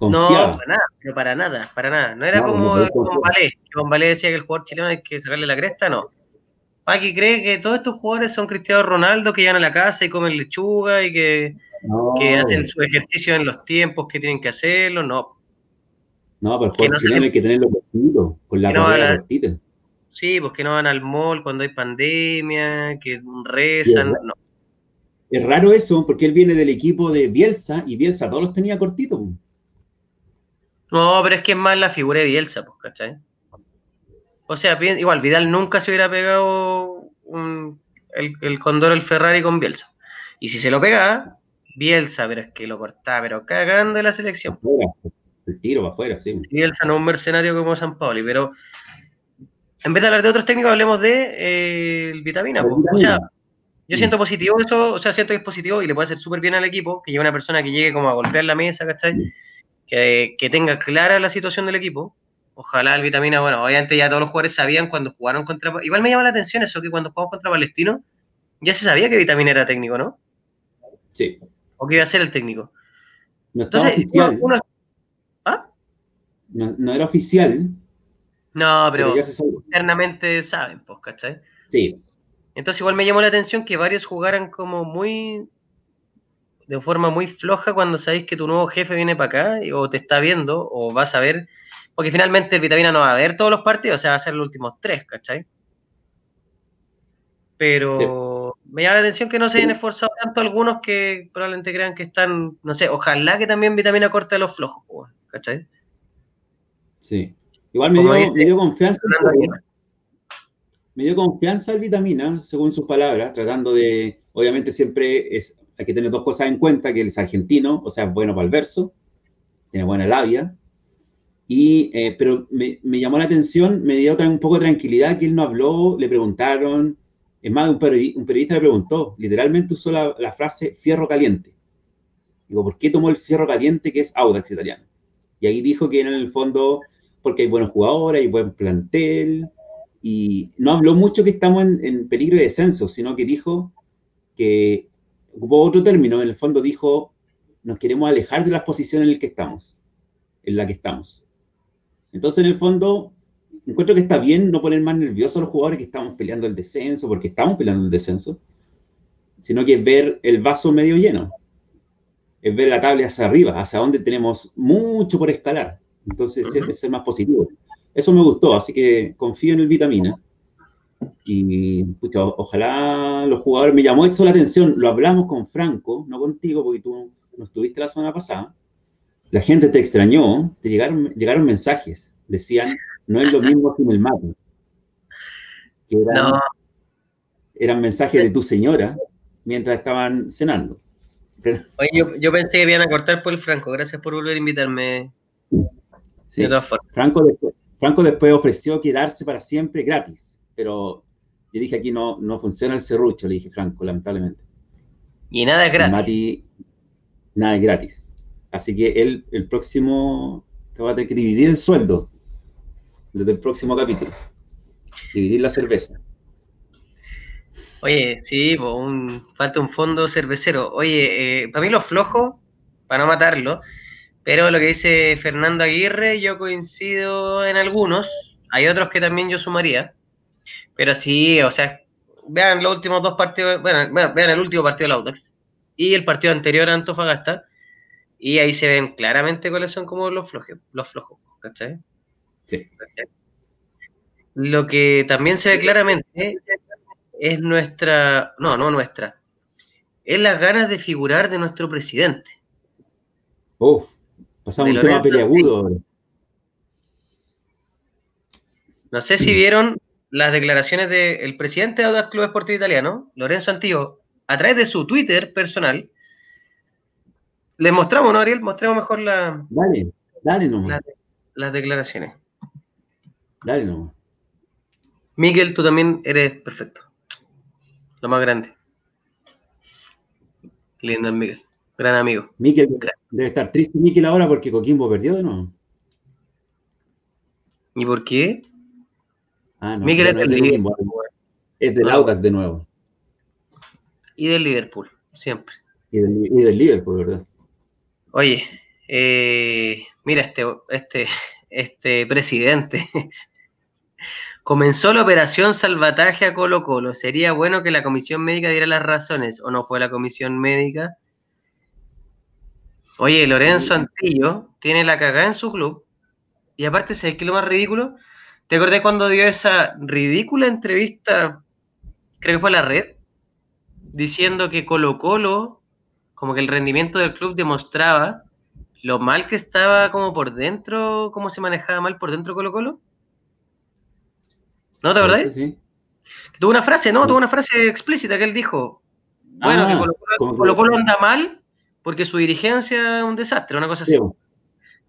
No, para nada, pero para nada, para nada. No era como con Valé, con Valé decía que el jugador chileno hay que sacarle la cresta, no. Paqui cree que todos estos jugadores son Cristiano Ronaldo que llegan a la casa y comen lechuga y que que hacen su ejercicio en los tiempos que tienen que hacerlo, no.
No, pero el juego chileno hay que tenerlo cortito, con la no cortita.
Sí, pues que no van al mall cuando hay pandemia, que rezan, no.
Es raro eso, porque él viene del equipo de Bielsa y Bielsa todos los tenía cortitos.
No, pero es que es más la figura de Bielsa, pues, ¿cachai? O sea, igual, Vidal nunca se hubiera pegado el, el Condor, el Ferrari con Bielsa. Y si se lo pegaba, Bielsa, pero es que lo cortaba, pero cagando en la selección.
el tiro va afuera, sí.
Bielsa no es un mercenario como San Pauli, pero en vez de hablar de otros técnicos, hablemos de eh, el vitamina. O sea, yo siento positivo eso, o sea, siento que es positivo y le puede hacer súper bien al equipo, que lleve una persona que llegue como a golpear la mesa, ¿cachai? Que, que tenga clara la situación del equipo. Ojalá el vitamina, bueno, obviamente ya todos los jugadores sabían cuando jugaron contra. Igual me llama la atención eso, que cuando jugamos contra Palestino, ya se sabía que vitamina era técnico, ¿no?
Sí.
o que iba a ser el técnico.
No
Entonces,
oficial.
uno- ¿Ah?
No, no era oficial,
No,
pero
pero internamente saben, pues, ¿cachai?
Sí,
Entonces igual me llamó la atención que varios jugaran como muy de forma muy floja cuando sabéis que tu nuevo jefe viene para acá o te está viendo o vas a ver, porque finalmente el Vitamina no va a ver todos los partidos, o sea, va a ser los últimos tres, ¿cachai? Pero me llama la atención que no se hayan esforzado tanto algunos que probablemente crean que están, no sé, ojalá que también Vitamina corte a los flojos, pues, ¿cachai?
sí. Igual me dio, me dio confianza. Me dio confianza el vitamina, según sus palabras, tratando de, obviamente siempre es, hay que tener dos cosas en cuenta, que él es argentino, o sea, es bueno para el verso, tiene buena labia, y, eh, pero me, me llamó la atención, me dio un poco de tranquilidad que él no habló, le preguntaron, es más, un, periodi- un periodista le preguntó, literalmente usó la, la frase fierro caliente. Digo, ¿por qué tomó el fierro caliente que es Audax italiano? Y ahí dijo que en el fondo, porque hay buenos jugadores, hay buen plantel, y no habló mucho que estamos en, en peligro de descenso, sino que dijo que ocupó otro término, en el fondo dijo, nos queremos alejar de las posiciones en las que estamos, en la que estamos. Entonces, en el fondo, encuentro que está bien no poner más nerviosos a los jugadores que estamos peleando el descenso, porque estamos peleando el descenso, sino que ver el vaso medio lleno, es ver la tabla hacia arriba, hacia donde tenemos mucho por escalar. Entonces,
Ujú.
es ser más positivo. Eso me gustó, así que confío en el vitamina. Y pucha, ojalá los jugadores, me llamó eso la atención, lo hablamos con Franco, no contigo, porque tú no estuviste la semana pasada. La gente te extrañó, te llegaron, llegaron mensajes, decían, no es lo mismo sin el mate. Que eran,
No,
eran mensajes de tu señora mientras estaban cenando. (laughs)
Oye, yo, yo pensé que iban a cortar por el Franco, gracias por volver a invitarme
sí.
de todas formas.
Franco, después, Franco después ofreció quedarse para siempre gratis, pero yo dije aquí no, no funciona el serrucho, le dije Franco, lamentablemente.
Y nada es gratis.
Mati, nada es gratis. Así que él, el próximo, te va a tener que dividir el sueldo desde el próximo capítulo. Dividir la cerveza.
Oye, sí, un, falta un fondo cervecero. Oye, eh, para mí los flojos, para no matarlo, pero lo que dice Fernando Aguirre, yo coincido en algunos. Hay otros que también yo sumaría. Pero sí, o sea, vean los últimos dos partidos, bueno, vean el último partido del Audax y el partido anterior a Antofagasta, y ahí se ven claramente cuáles son como los flojos, los flojos, ¿cachai?
Sí.
Lo que también se ve claramente es nuestra, no, no nuestra, es las ganas de figurar de nuestro presidente.
Uf, pasamos un tema peleagudo.
No sé si vieron las declaraciones del presidente de Audax Club Esportivo Italiano, Lorenzo Antillo, a través de su Twitter personal. Les mostramos, ¿no, Ariel? Mostremos mejor la-
Dale, dale nomás,
la- las declaraciones.
dale nomás.
Miguel, tú también eres perfecto. Lo más grande. Lindo el Miguel. Gran amigo.
Miquel, debe estar triste Miquel ahora porque Coquimbo perdió de nuevo.
¿Y por qué?
Ah, no,
Miquel es
no es
del Liverpool.
es del Audax de nuevo.
Y del Liverpool, siempre.
Y del, y del Liverpool, ¿verdad?
Oye, eh, mira este, este, este presidente. (laughs) Comenzó la operación salvataje a Colo Colo. Sería bueno que la comisión médica diera las razones, ¿o no fue la comisión médica? Oye, Lorenzo Antillo tiene la cagada en su club. Y aparte, ¿sabes qué es lo más ridículo? ¿Te acordás cuando dio esa ridícula entrevista, creo que fue a la red, diciendo que Colo Colo, como que el rendimiento del club demostraba lo mal que estaba como por dentro, cómo se manejaba mal por dentro Colo Colo? ¿No te acordás?
Sí,
Tuvo una frase, ¿no? Tuvo una frase explícita que él dijo. Bueno,
Ah,
que Colo
como
Colo,
que-
Colo anda mal porque su dirigencia es un desastre, una cosa así.
Sí, Como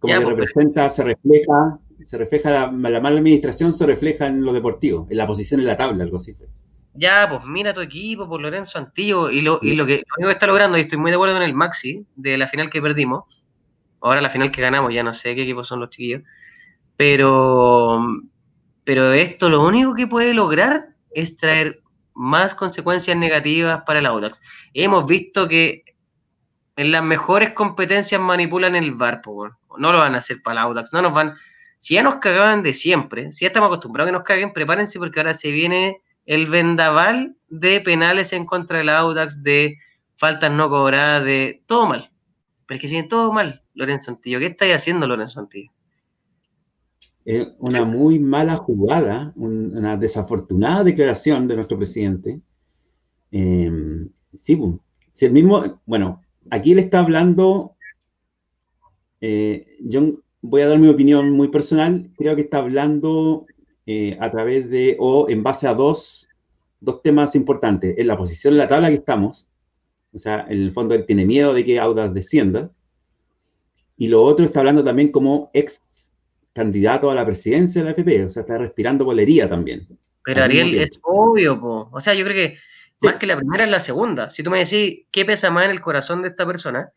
Ya,
que
pues,
representa, se refleja, se refleja la, la mala administración, se refleja en lo deportivo, en la posición en la tabla, algo así.
Ya, pues mira tu equipo por Lorenzo Antillo y lo, y lo que lo único que está logrando, y estoy muy de acuerdo en el Maxi, de la final que perdimos, ahora la final que ganamos, ya no sé qué equipos son los chiquillos, pero, pero esto lo único que puede lograr es traer más consecuencias negativas para el Audax. Hemos visto que en las mejores competencias manipulan el bar, no lo van a hacer para el Audax, no nos van. Si ya nos cagaban de siempre, si ya estamos acostumbrados a que nos caguen, prepárense porque ahora se viene el vendaval de penales en contra del Audax, de faltas no cobradas, de todo mal. Pero es que todo mal, Lorenzo Antillo. ¿Qué estáis haciendo, Lorenzo Antillo?
Es una muy mala jugada, una desafortunada declaración de nuestro presidente. Eh, sí, si el mismo, bueno, aquí le está hablando, eh, yo voy a dar mi opinión muy personal, creo que está hablando eh, a través de, o en base a dos, dos temas importantes, en la posición en la tabla que estamos, o sea, en el fondo él tiene miedo de que Audas descienda, y lo otro está hablando también como ex candidato a la presidencia de la FP, o sea, está respirando bolería también.
Pero Ariel, es obvio, po. o sea, yo creo que más que la primera es la segunda. Si tú me decís qué pesa más en el corazón de esta persona,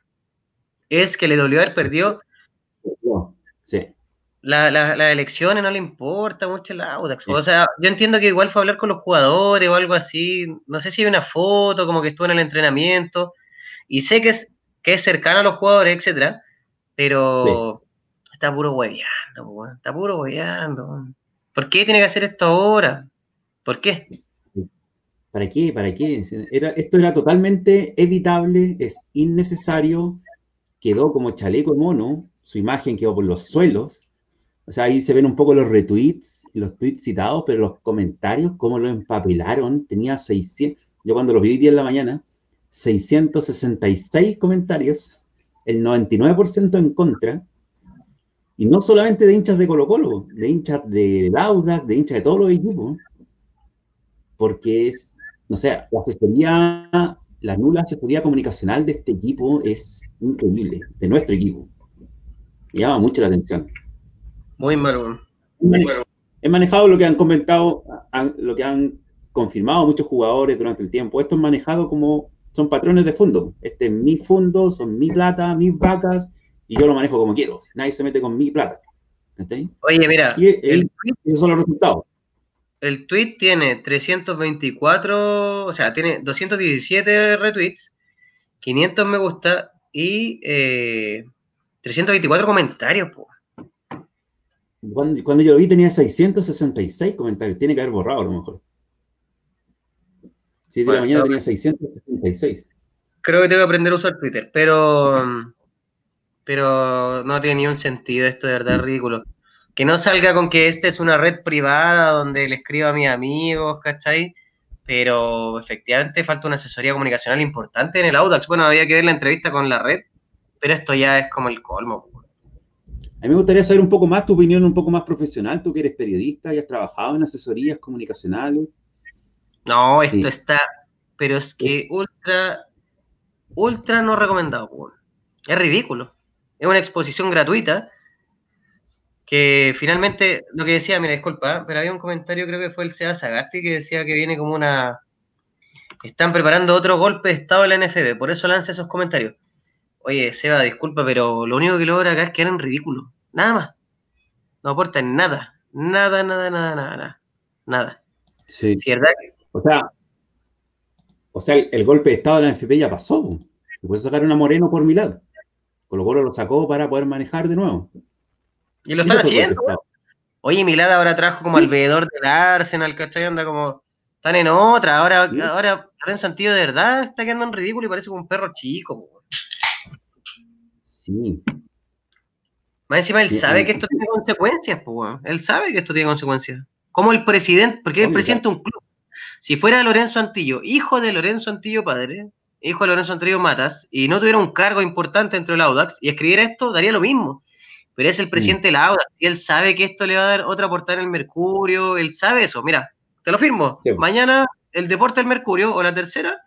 es que le dolió haber perdido. Sí. Las la, elecciones no le importa mucho el Audax. O sea, yo entiendo que igual fue a hablar con los jugadores o algo así. No sé si hay una foto, como que estuvo en el entrenamiento. Y sé que es, que es cercano a los jugadores, etcétera. Pero está puro hueveando, está puro hueveando. ¿Por qué tiene que hacer esto ahora? ¿Por qué?
¿Para qué? ¿Para qué? Era, esto era totalmente evitable, es innecesario, quedó como chaleco mono, su imagen quedó por los suelos. O sea, ahí se ven un poco los retweets los tweets citados, pero los comentarios, cómo lo empapelaron, tenía 600, yo cuando lo vi hoy día en la mañana, 666 comentarios, el 99% en contra, y no solamente de hinchas de Colo Colo, de hinchas de Laudac, de hinchas de todos los equipos, porque es no sé, la asesoría, la nula asesoría comunicacional de este equipo es increíble, de nuestro equipo. Me llama mucho la atención.
Muy malo.
He manejado lo que han comentado, lo que han confirmado muchos jugadores durante el tiempo. Esto es manejado como son patrones de fondo. Este es mi fondo, son mi plata, mis vacas, y yo lo manejo como quiero. Nadie se mete con mi plata.
Oye, mira,
y esos son los resultados
el tweet tiene 324, o sea, tiene 217 retweets, 500 me gusta y 324 eh, comentarios.
Cuando, yo lo vi tenía 666 comentarios, tiene que haber borrado a lo mejor. Sí, de la mañana tenía 666.
Creo que tengo que aprender a usar Twitter, pero, pero no tiene ni un sentido esto, de verdad, ridículo que no salga con que esta es una red privada donde le escribo a mis amigos, ¿cachai? Pero efectivamente falta una asesoría comunicacional importante en el Audax. Bueno, había que ver la entrevista con la red, pero esto ya es como el colmo.
A mí me gustaría saber un poco más tu opinión, un poco más profesional. Tú que eres periodista y has trabajado en asesorías comunicacionales.
No, esto está, pero es que ultra, ultra no recomendado. Es ridículo. Es una exposición gratuita que finalmente, lo que decía, mira, disculpa, pero había un comentario, creo que fue el Seba Sagasti, que decía que viene como una... Están preparando otro golpe de Estado en la NFB, por eso lanza esos comentarios. Oye, Seba, disculpa, pero lo único que logra acá es que eran ridículos. Nada más. No aportan nada. Nada, nada, nada, nada. Nada.
Sí. ¿Cierto? O sea, o sea, el, golpe de Estado de la NFP ya pasó. Se puede sacar una Moreno por mi lado. Colo Colo lo sacó para poder manejar de nuevo.
Y lo están haciendo. Oye, Milada ahora trajo como al veedor del Arsenal, ¿cachai? Anda como. Están en otra. Ahora, ahora Lorenzo Antillo de verdad está quedando en ridículo y parece como un perro chico.
Sí.
Más encima, él sabe que esto tiene consecuencias, pues, Él sabe que esto tiene consecuencias. Como el presidente, porque es el presidente de un club. Si fuera Lorenzo Antillo, hijo de Lorenzo Antillo padre, hijo de Lorenzo Antillo Matas, y no tuviera un cargo importante dentro del Audax, y escribiera esto, daría lo mismo pero es el presidente de la y él sabe que esto le va a dar otra portada en el Mercurio, él sabe eso, mira, te lo firmo, mañana el Deporte del Mercurio o la tercera,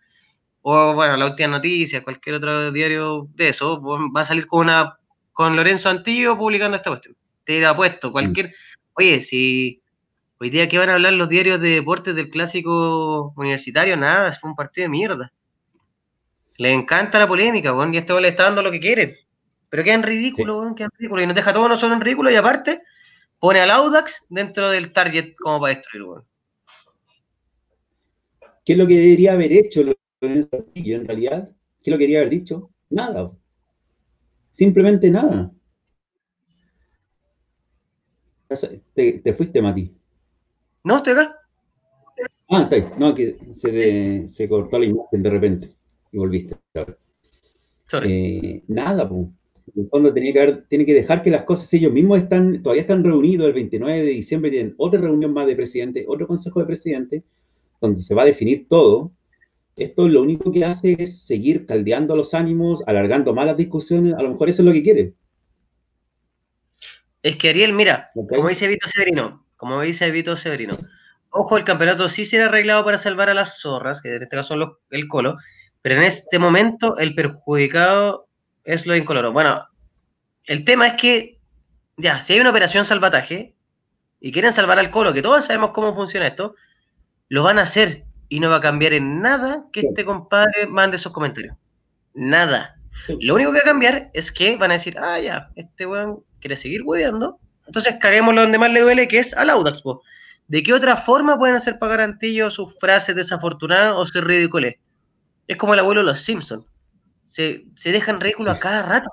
o bueno, la última noticia, cualquier otro diario de eso, va a salir con una con Lorenzo Antillo publicando esta cuestión. Te ha puesto cualquier, oye, si hoy día que van a hablar los diarios de deportes del clásico universitario, nada, es un partido de mierda. Le encanta la polémica, bueno, y este le está dando lo que quiere. Pero queda en ridículo, queda en ridículo. Y nos deja todo nosotros en ridículo y aparte pone al Audax dentro del target como para destruir,
¿Qué es lo que debería haber hecho Lorenzo en realidad? ¿Qué es lo que debería haber dicho? Nada. Simplemente nada. Te, fuiste, Mati.
No, estoy acá.
Ah, está ahí. No, que se, se cortó la imagen de repente y volviste. Eh, nada, pues. En el fondo que tiene que dejar que las cosas, ellos mismos están, todavía están reunidos el 29 de diciembre, tienen otra reunión más de presidente, otro consejo de presidente, donde se va a definir todo. Esto lo único que hace es seguir caldeando los ánimos, alargando más las discusiones, a lo mejor eso es lo que quiere.
Es que Ariel, mira, como dice Vito Severino, como dice Vito Severino, ojo, el campeonato sí será arreglado para salvar a las zorras, que en este caso son el colo, pero en este momento el perjudicado es lo incoloro. Bueno, el tema es que, ya, si hay una operación salvataje y quieren salvar al colo, que todos sabemos cómo funciona esto, lo van a hacer y no va a cambiar en nada que este compadre mande esos comentarios. Nada. Lo único que va a cambiar es que van a decir, ah, ya, este weón quiere seguir hueveando, entonces caguémoslo donde más le duele, que es al Audax. ¿De qué otra forma pueden hacer pagar Antillo sus frases desafortunadas o ser ridículos? Es como el abuelo de los Simpsons. Se, dejan ridículo a cada rato.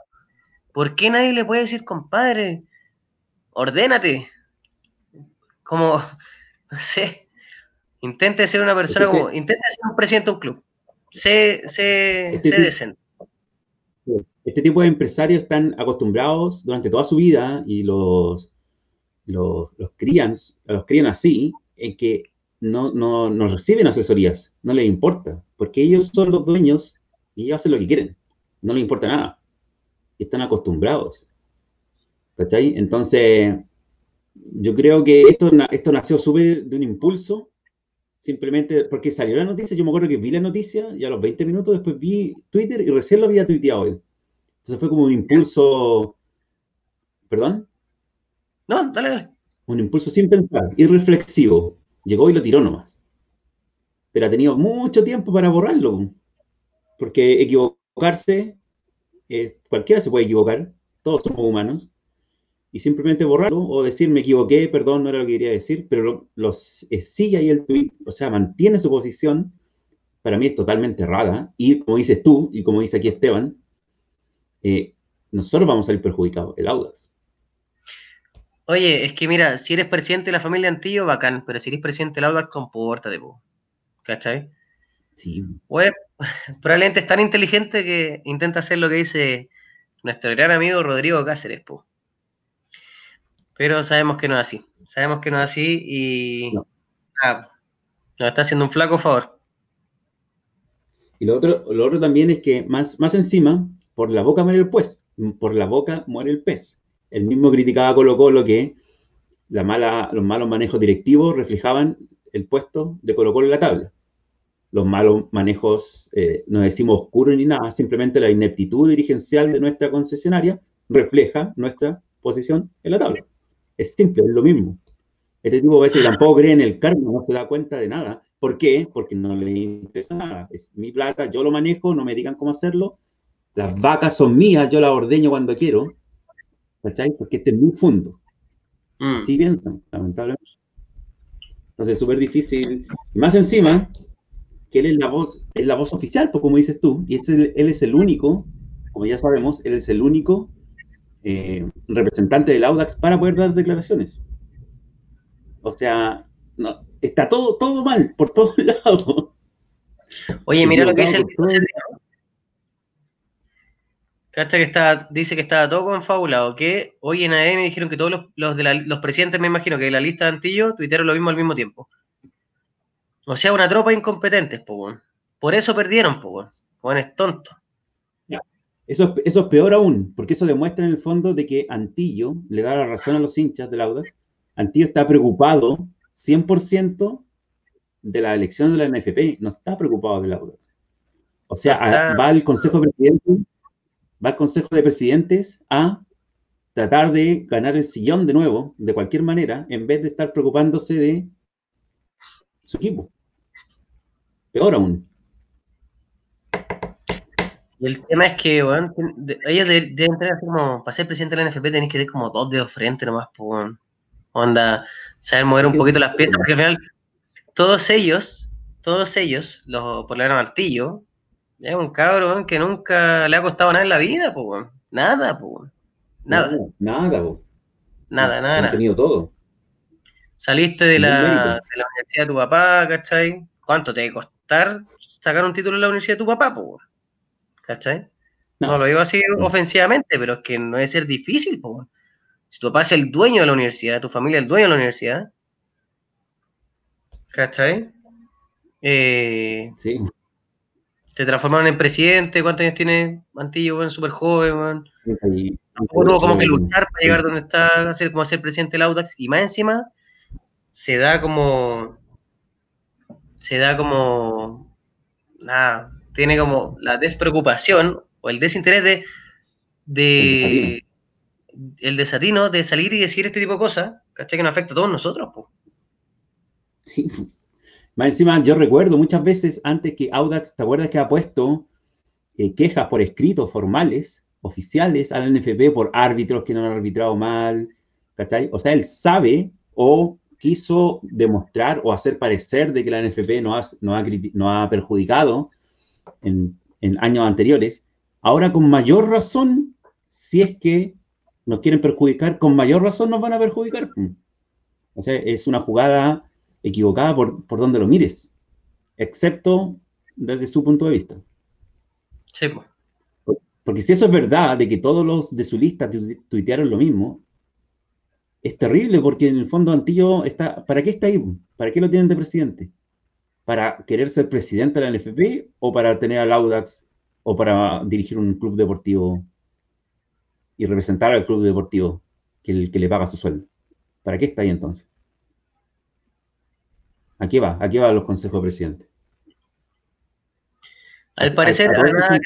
¿Por qué nadie le puede decir, compadre, ordénate? Como, (laughs) no sé, intente ser una persona como, intente ser un presidente de un club. Sé, sé, este decente.
Este tipo de empresarios están acostumbrados durante toda su vida y los, los, los crían, los crían así, en que no, no, no reciben asesorías, no les importa, porque ellos son los dueños y ellos hacen lo que quieren, no les importa nada, están acostumbrados. ¿Cachai? Entonces, yo creo que esto, esto nació súper de un impulso, simplemente porque salió la noticia, yo me acuerdo que vi la noticia y a los 20 minutos después vi Twitter y recién lo había tuiteado él. Entonces fue como un impulso, ¿perdón?
No, dale, dale.
Un impulso sin pensar, irreflexivo. Llegó y lo tiró nomás. Pero ha tenido mucho tiempo para borrarlo. Porque equivocarse, eh, cualquiera se puede equivocar, todos somos humanos. Y simplemente borrarlo o decir me equivoqué, perdón, no era lo que quería decir, pero los eh, sigue ahí el tweet, o sea, mantiene su posición. Para mí es totalmente errada. Y como dices tú, y como dice aquí Esteban, eh, nosotros vamos a salir perjudicados, el Audax.
Oye, es que mira, si eres presidente de la familia Antillo, bacán, pero si eres presidente del Audax, compórtate, po. ¿cachai?
Sí.
Bueno, (laughs) probablemente es tan inteligente que intenta hacer lo que dice nuestro gran amigo Rodrigo Cáceres, po. Pero sabemos que no es así. Sabemos que no es así y nos está haciendo un flaco favor.
Y lo otro, lo otro también es que más, más encima, por la boca muere el pez, por la boca muere el pez. El mismo criticaba a Colo Colo que la mala, los malos manejos directivos reflejaban el puesto de Colo Colo en la tabla. Los malos manejos, eh, no decimos oscuros ni nada, simplemente la ineptitud dirigencial de nuestra concesionaria refleja nuestra posición en la tabla. Es simple, es lo mismo. Este tipo a veces tampoco cree en el karma, no se da cuenta de nada. ¿Por qué? Porque no le interesa nada. Es mi plata, yo lo manejo, no me digan cómo hacerlo. Las vacas son mías, yo las ordeño cuando quiero. ¿Cachai? Porque este es muy fondo. Mm. Así piensan, lamentablemente. Entonces es súper difícil. más encima, que él es la voz, es la voz oficial, pues como dices tú, y él es el único, como ya sabemos, él es el único eh, representante del Audax para poder dar declaraciones. O sea, no, está todo, todo mal, por todos (laughs) lados.
Oye, mira lo que dice el Cacha que está, dice que estaba todo confabulado, que hoy en ADN dijeron que todos los, de los presidentes, me imagino que de la lista de Antillo, tuitearon lo mismo al mismo tiempo. O sea, una tropa incompetentes, po, Por eso perdieron, po, Juan es tonto.
Eso, eso es peor aún, porque eso demuestra en el fondo de que Antillo le da la razón a los hinchas del Audax. Antillo está preocupado 100% de la elección de la NFP, no está preocupado del Audax. O sea, va al Consejo de Presidentes va al Consejo de Presidentes a tratar de ganar el sillón de nuevo, de cualquier manera, en vez de estar preocupándose de su equipo. Peor aún.
Y el tema es que, bueno, ellos deben tener como, para ser presidente de la NFP tenéis que tener como dos dedos frente nomás, pues, onda, saber mover un poquito las piezas, porque al final todos ellos, todos ellos, los por la martillo, Es un cabro que nunca le ha costado nada en la vida, pues, nada, pues. Nada.
nada, po.
Nada, nada, nada.
Han tenido todo.
Saliste de la, de la universidad de tu papá, ¿cachai? ¿Cuánto te debe costar sacar un título en la universidad de tu papá, pues? ¿Cachai? No. lo digo así ofensivamente, pero es que no debe ser difícil, pues. Si tu papá es el dueño de la universidad, tu familia es el dueño de la universidad, ¿cachai? Eh,
sí.
Te transformaron en presidente, ¿cuántos años tiene Mantillo, bueno, súper joven, man? Tampoco tuvo como que luchar para llegar donde está, a ser, como ser presidente del Audax, y más encima se da como, se da como, nada, tiene como la despreocupación o el desinterés de, de el desatino de salir y decir este tipo de cosas, ¿cachai? Que nos afecta a todos nosotros, pues.
Sí. Más encima, yo recuerdo muchas veces antes que Audax, ¿te acuerdas que ha puesto eh, quejas por escrito formales, oficiales, al NFP por árbitros que no han arbitrado mal? ¿cachai? O sea, él sabe o quiso demostrar o hacer parecer de que la NFP no ha, no ha, perjudicado en, en años anteriores. Ahora, con mayor razón, si es que nos quieren perjudicar, con mayor razón nos van a perjudicar. O sea, es una jugada equivocada por, por donde lo mires, excepto desde su punto de vista.
Sí.
Porque si eso es verdad, de que todos los de su lista tuitearon lo mismo, es terrible porque en el fondo Antillo está, ¿para qué está ahí? ¿Para qué lo tienen de presidente? ¿Para querer ser presidente de la NFP o para tener al Audax o para dirigir un club deportivo y representar al club deportivo que, que le paga su sueldo? ¿Para qué está ahí entonces? ¿A qué va? ¿A qué va los consejos de presidente?
Al parecer, a,
a,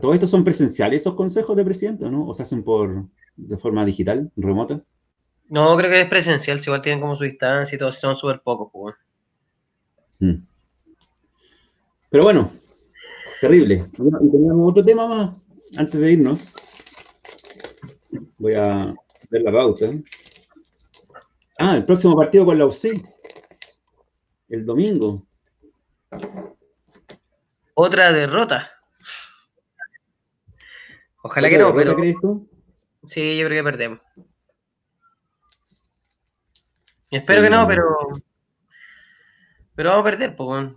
todo esto son presenciales esos consejos de presidente, ¿no? ¿O se hacen por de forma digital, remota?
No, creo que es presencial, si igual tienen como su distancia y todo, son súper pocos, pues.
Mm. Pero bueno, terrible. y teníamos otro tema más antes de irnos. Voy a ver la pauta. Ah, el próximo partido con la UC. El domingo.
Otra derrota. Ojalá que no, pero.
¿Crees tú?
Sí, yo creo que perdemos. Espero que no, pero. Pero vamos a perder, pues,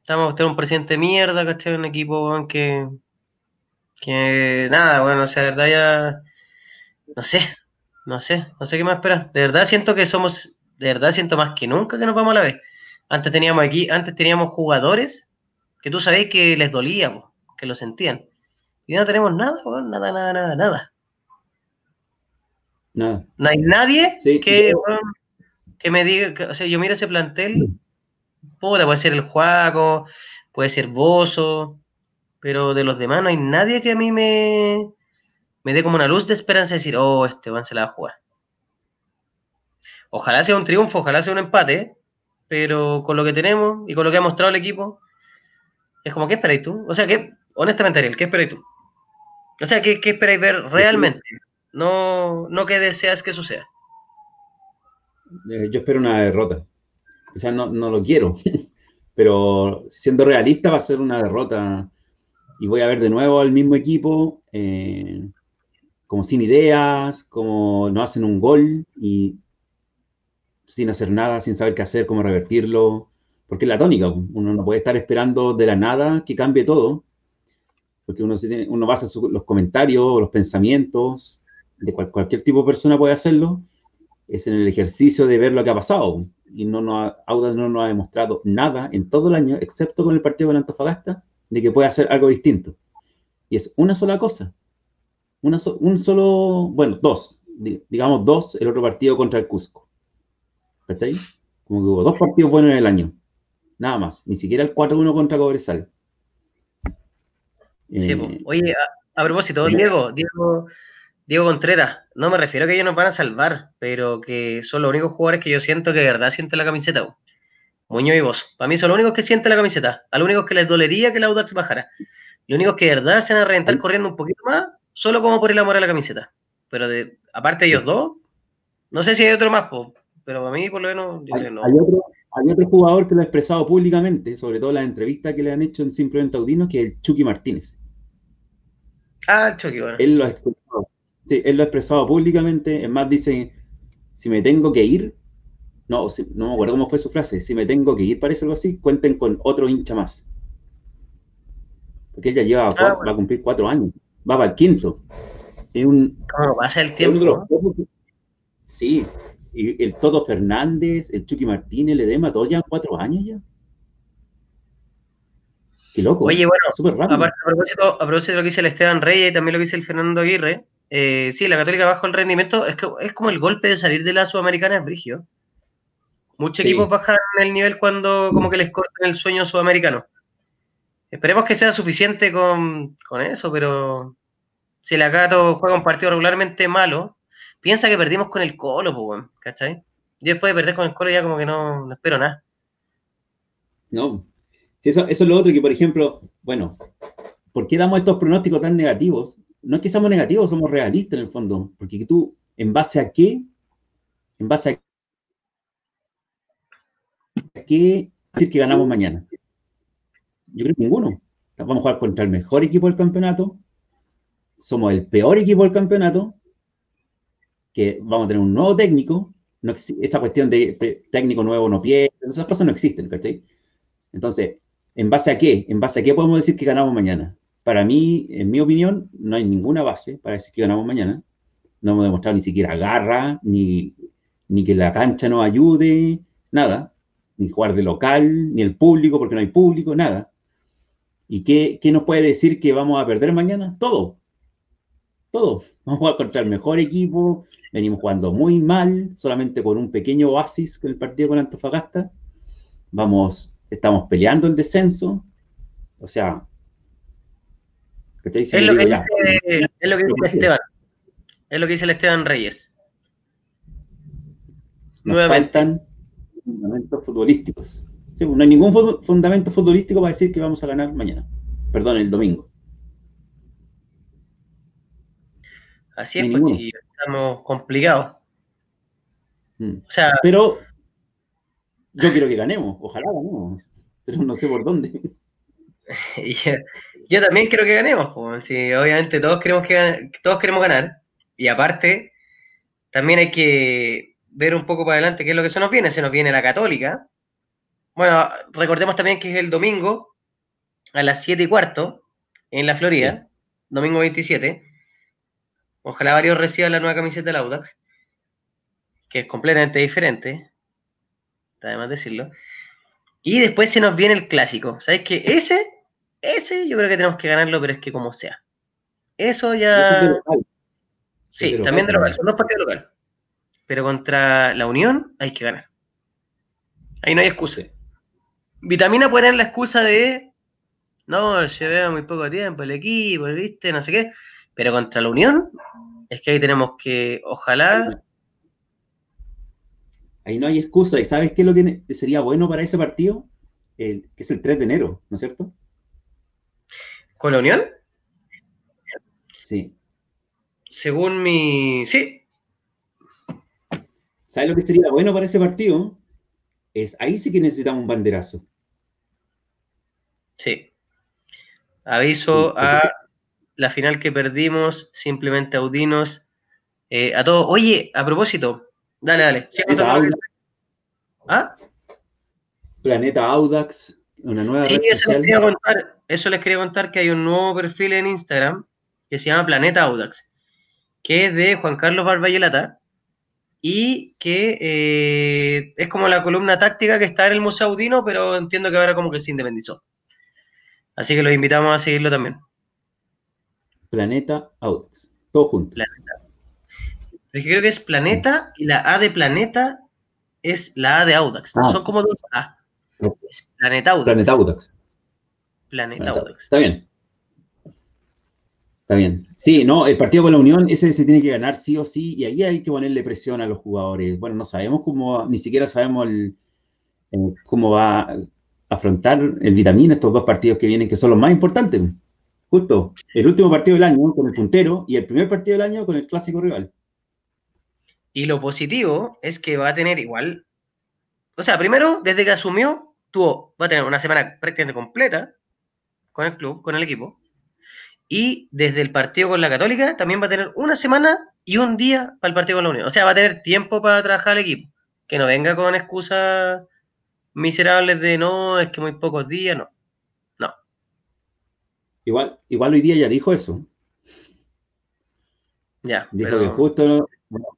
Estamos a tener un presidente de mierda, ¿cachai? Un equipo, que. Que nada, bueno, o sea, la verdad ya. No sé, no sé, no sé qué más esperar. De verdad siento que somos, de verdad siento más que nunca que nos vamos a la vez. Antes teníamos aquí, antes teníamos jugadores que tú sabés que les dolía, que lo sentían. Y no tenemos nada, nada, nada, nada, nada.
Nada.
No hay nadie que, que me diga, o sea, yo miro ese plantel, puede ser el Juaco, puede ser Bozo, pero de los demás no hay nadie que a mí me, me dé como una luz de esperanza de decir, oh, este van se la va a jugar. Ojalá sea un triunfo, ojalá sea un empate, pero con lo que tenemos y con lo que ha mostrado el equipo, es como, ¿qué esperáis tú? O sea, que, honestamente, Ariel, ¿qué esperáis tú? O sea, ¿qué, qué esperáis ver realmente? No, no que deseas que suceda.
Eh, yo espero una derrota. O sea, no, no lo quiero, (laughs) pero siendo realista va a ser una derrota y voy a ver de nuevo al mismo equipo. Eh, como sin ideas, como no hacen un gol y sin hacer nada, sin saber qué hacer, cómo revertirlo, porque es la tónica, uno no puede estar esperando de la nada que cambie todo, porque uno, se tiene, uno basa los comentarios, los pensamientos, de cualquier tipo de persona puede hacerlo, es en el ejercicio de ver lo que ha pasado, y no nos Auda no nos ha demostrado nada en todo el año, excepto con el partido con Antofagasta, de que puede hacer algo distinto. Y es una sola cosa, un solo, bueno, dos, digamos dos, el otro partido contra el Cusco. ¿Cachai? Como que hubo dos partidos buenos en el año. Nada más. Ni siquiera el 4-1 contra Cobresal.
Oye, a, propósito, Diego, Diego, Diego Contreras, no me refiero a que ellos nos van a salvar, pero que son los únicos jugadores que yo siento que de verdad sienten la camiseta. Muñoz y vos. Para mí son los únicos que sienten la camiseta. A los únicos que les dolería que la Audax bajara. Los únicos que de verdad se van a reventar corriendo un poquito más solo como por el amor a la camiseta. Pero de, aparte de ellos dos, no sé si hay otro más, pero a mí por lo menos
hay, no. hay, otro, hay otro jugador que lo ha expresado públicamente, sobre todo las entrevistas que le han hecho en Simplemente Audino, que es el Chucky Martínez.
Ah, Chucky, bueno.
Él lo ha expresado, sí, él lo ha expresado públicamente, es más, dice, si me tengo que ir, no, no me acuerdo cómo fue su frase, si me tengo que ir, parece algo así, cuenten con otro hincha más. Porque él ya lleva, ah, va a cumplir cuatro años, va para el quinto. Es un,
¿Cómo pasa el tiempo?
sí, y el Todo Fernández, el Chucky Martínez, el Edema, todos llevan cuatro años ya. Qué loco.
Oye, bueno, aparte, a, propósito, a propósito de lo que dice el Esteban Reyes y también lo que dice el Fernando Aguirre, eh, sí, la Católica bajo el rendimiento es, que, es como el golpe de salir de la Sudamericana es brigio. Muchos equipos bajan el nivel cuando como que les cortan el sueño sudamericano. Esperemos que sea suficiente con, con eso, pero si la Cato juega un partido regularmente malo, piensa que perdimos con el Colo, pues, ¿cachai? Yo después de perder con el Colo ya como que no, no espero nada.
No. Eso, eso es lo otro que, por ejemplo, bueno, ¿por qué damos estos pronósticos tan negativos? No es que seamos negativos, somos realistas en el fondo. Porque tú, ¿en base a qué? ¿En base a qué decir que ganamos mañana? Yo creo que ninguno. Vamos a jugar contra el mejor equipo del campeonato. Somos el peor equipo del campeonato que vamos a tener un nuevo técnico, no esta cuestión de, técnico nuevo no pierde, esas cosas no existen, ¿cachai? Entonces, ¿en base a qué? ¿En base a qué podemos decir que ganamos mañana? Para mí, en mi opinión, no hay ninguna base para decir que ganamos mañana. No hemos demostrado ni siquiera garra, ni, ni que la cancha nos ayude, nada. Ni jugar de local, ni el público, porque no hay público, nada. ¿Y qué, qué nos puede decir que vamos a perder mañana? Todo. Todo. (laughs) Vamos a jugar contra el mejor equipo, venimos jugando muy mal, solamente con un pequeño oasis con el partido con Antofagasta. Vamos, estamos peleando el descenso. O sea,
es lo, que dice, es lo que dice Esteban. Es lo que dice el Esteban Reyes.
Nos faltan fundamentos futbolísticos. no hay ningún fundamento futbolístico para decir que vamos a ganar mañana. Perdón, el domingo.
Así es, pues, estamos complicados.
Mm. O sea, pero yo quiero que ganemos, ojalá ganemos, pero no sé por dónde. (laughs)
yo, también quiero que ganemos, pues, obviamente todos queremos que todos queremos ganar y aparte también hay que ver un poco para adelante qué es lo que se nos viene, se nos viene la Católica. Bueno, recordemos también que es el domingo a las 7 y cuarto en la Florida, domingo 27. Ojalá varios reciban la nueva camiseta del Audax, que es completamente diferente. Está de más decirlo. Y después se nos viene el clásico. ¿Sabes qué? Ese, ese yo creo que tenemos que ganarlo, pero es que como sea. Eso ya. Sí, también de local. Son dos partidos local. Pero contra la Unión hay que ganar. Ahí no hay excusa. Vitamina puede tener la excusa de. No, llevé muy poco tiempo el equipo, ¿viste? No sé qué. Pero contra la Unión, es que ahí tenemos que, ojalá.
Ahí no hay excusa. ¿Y sabes qué es lo que sería bueno para ese partido? que es el 3 de enero, ¿no es cierto?
¿Con la Unión?
Sí.
Según mi. Sí.
¿Sabes lo que sería bueno para ese partido? Es ahí sí que necesitamos un banderazo.
Sí. Aviso a la final que perdimos, simplemente Audinos. Eh, a todos. Oye, a propósito, dale, dale.
Planeta Audax. ¿Ah? Planeta Audax, una nueva
sí, eso Les quería contar, eso les quería contar que hay un nuevo perfil en Instagram que se llama Planeta Audax, que es de Juan Carlos Barbayolata y que eh, es como la columna táctica que está en el Museo Audino, pero entiendo que ahora como que se independizó. Así que los invitamos a seguirlo también.
Planeta Audax. Todo junto.
Planeta. Creo que es Planeta y la A de Planeta es la A de Audax. Ah. Son como dos A. Es Planeta Audax.
Planeta Audax.
Planeta Audax.
Está bien. Está bien. Sí, no, el partido con la Unión, ese se tiene que ganar sí o sí, y ahí hay que ponerle presión a los jugadores. Bueno, no sabemos cómo, ni siquiera sabemos eh, cómo va a afrontar el Vitamina estos dos partidos que vienen, que son los más importantes justo el último partido del año con el puntero y el primer partido del año con el clásico rival.
Y lo positivo es que va a tener igual o sea, primero, desde que asumió, tuvo, va a tener una semana prácticamente completa con el club, con el equipo. Y desde el partido con la Católica también va a tener una semana y un día para el partido con la Unión. O sea, va a tener tiempo para trabajar el equipo. Que no venga con excusas miserables de no, es que muy pocos días, no. No.
Igual, igual hoy día ya dijo eso.
Ya.
Dijo que justo,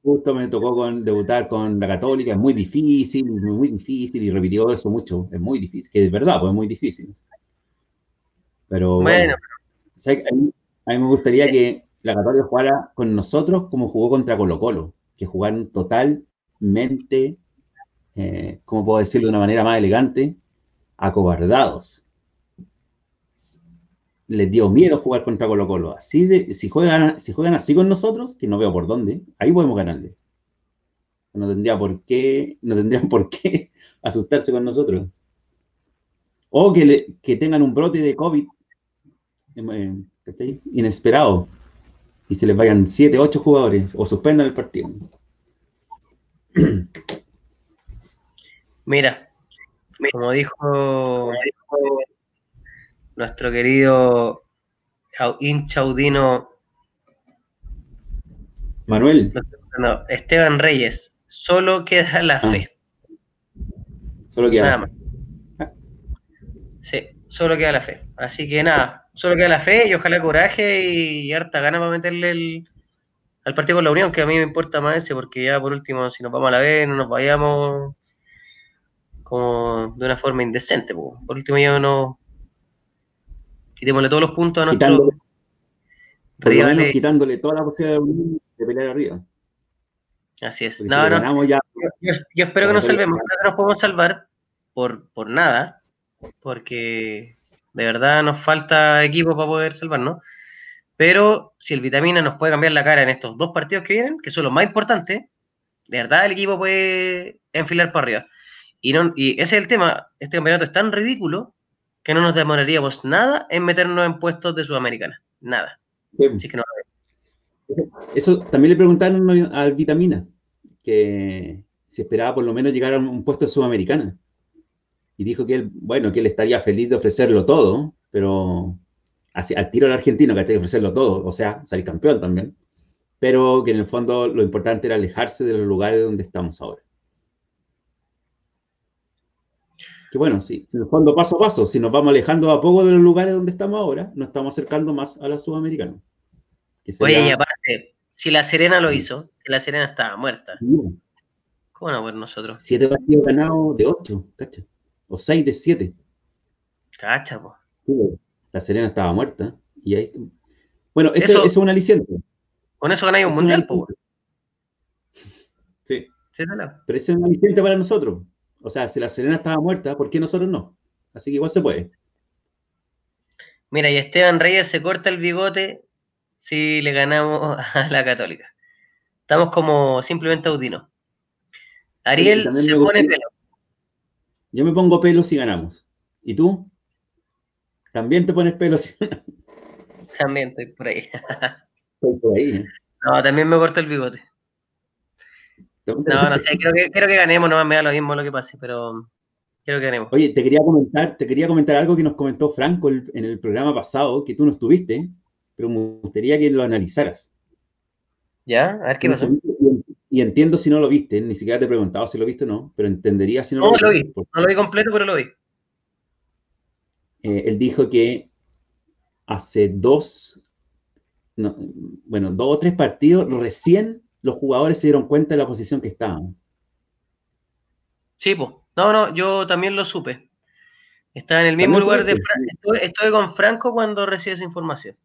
justo me tocó con, debutar con la Católica, es muy difícil, muy difícil, y repitió eso mucho, es muy difícil, que es verdad, pues es muy difícil. Pero bueno, a, mí, me gustaría que la Católica jugara con nosotros como jugó contra Colo Colo, que jugaron totalmente, eh, ¿cómo puedo decirlo de una manera más elegante? Acobardados. Les dio miedo jugar contra Colo Colo. Así de, si, juegan, si juegan así con nosotros, que no veo por dónde, ahí podemos ganarles. No tendría por qué, no tendrían (laughs) por qué asustarse con nosotros. O que, que tengan un brote de COVID inesperado y se les vayan 7, 8 jugadores o suspendan el partido.
Mira, como dijo, nuestro querido hinchaudino
Manuel.
Esteban Reyes, solo queda la ah. fe.
Solo queda nada más.
Sí, solo queda la fe. Así que nada, Solo queda la fe y ojalá coraje y harta gana para meterle al partido con la Unión, que a mí me importa más ese, porque ya por último, si nos vamos a la vez, no nos vayamos como de una forma indecente. Por último, ya no. Quitémosle todos los puntos a nuestro.
Quitándole, quitándole toda la posibilidad de pelear arriba.
Así es. No, no. Yo, espero que nos salvemos. Que nos podemos salvar por, por nada, porque de verdad nos falta equipo para poder salvarnos. Pero si el Vitamina nos puede cambiar la cara en estos dos partidos que vienen, que son los más importantes, de verdad el equipo puede enfilar para arriba. Y, no, y ese es el tema. Este campeonato es tan ridículo que no nos demoraríamos nada en meternos en puestos de Sudamericana. Nada.
Eso también le preguntaron al Vitamina, que se esperaba por lo menos llegar a un puesto de Sudamericana y dijo que él, bueno, que él estaría feliz de ofrecerlo todo, pero así, al tiro al argentino, que que ofrecerlo todo, o sea, salir campeón también, pero que en el fondo lo importante era alejarse de los lugares donde estamos ahora. Que bueno, sí, en el fondo paso a paso, si nos vamos alejando a poco de los lugares donde estamos ahora, nos estamos acercando más a la sudamericana.
Oye, y aparte, si la Serena lo hizo, que la Serena estaba muerta. ¿Cómo no ver nosotros?
Siete partidos ganados de ocho, ¿cachai? o 6 de 7.
Cacha, po.
la Serena estaba muerta. Y ahí Bueno, eso, es un aliciente.
Con eso ganáis un mundial, po.
Sí. Pero ese es un aliciente para nosotros. O sea, si la Serena estaba muerta, ¿por qué nosotros no? Así que igual se puede.
Mira, y Esteban Reyes se corta el bigote si le ganamos (laughs) a la Católica. Estamos como simplemente audinos. Ariel se pone pelo.
Yo me pongo pelo si ganamos. ¿Y tú? ¿También te pones pelo si (laughs)
ganamos? También estoy por ahí. Estoy por ahí. ¿eh? No, también me corto el bigote. No, no sé, creo que, creo que ganemos, no me da lo mismo lo que pase, pero creo que ganemos.
Oye, te quería comentar, te quería comentar algo que nos comentó Franco en el programa pasado, que tú no estuviste, pero me gustaría que lo analizaras.
¿Ya? A ver qué pasó.
Y entiendo si no lo viste, ni siquiera te he preguntado si lo viste o no, pero entendería si no,
lo
viste.
No lo vi, no lo vi completo, pero lo vi.
Eh, él dijo que hace dos, bueno, dos o tres partidos, recién los jugadores se dieron cuenta de la posición que estábamos.
Sí, pues. No, no, yo también lo supe. Estaba en el mismo lugar de Franco. Estoy, con Franco cuando recibe esa información.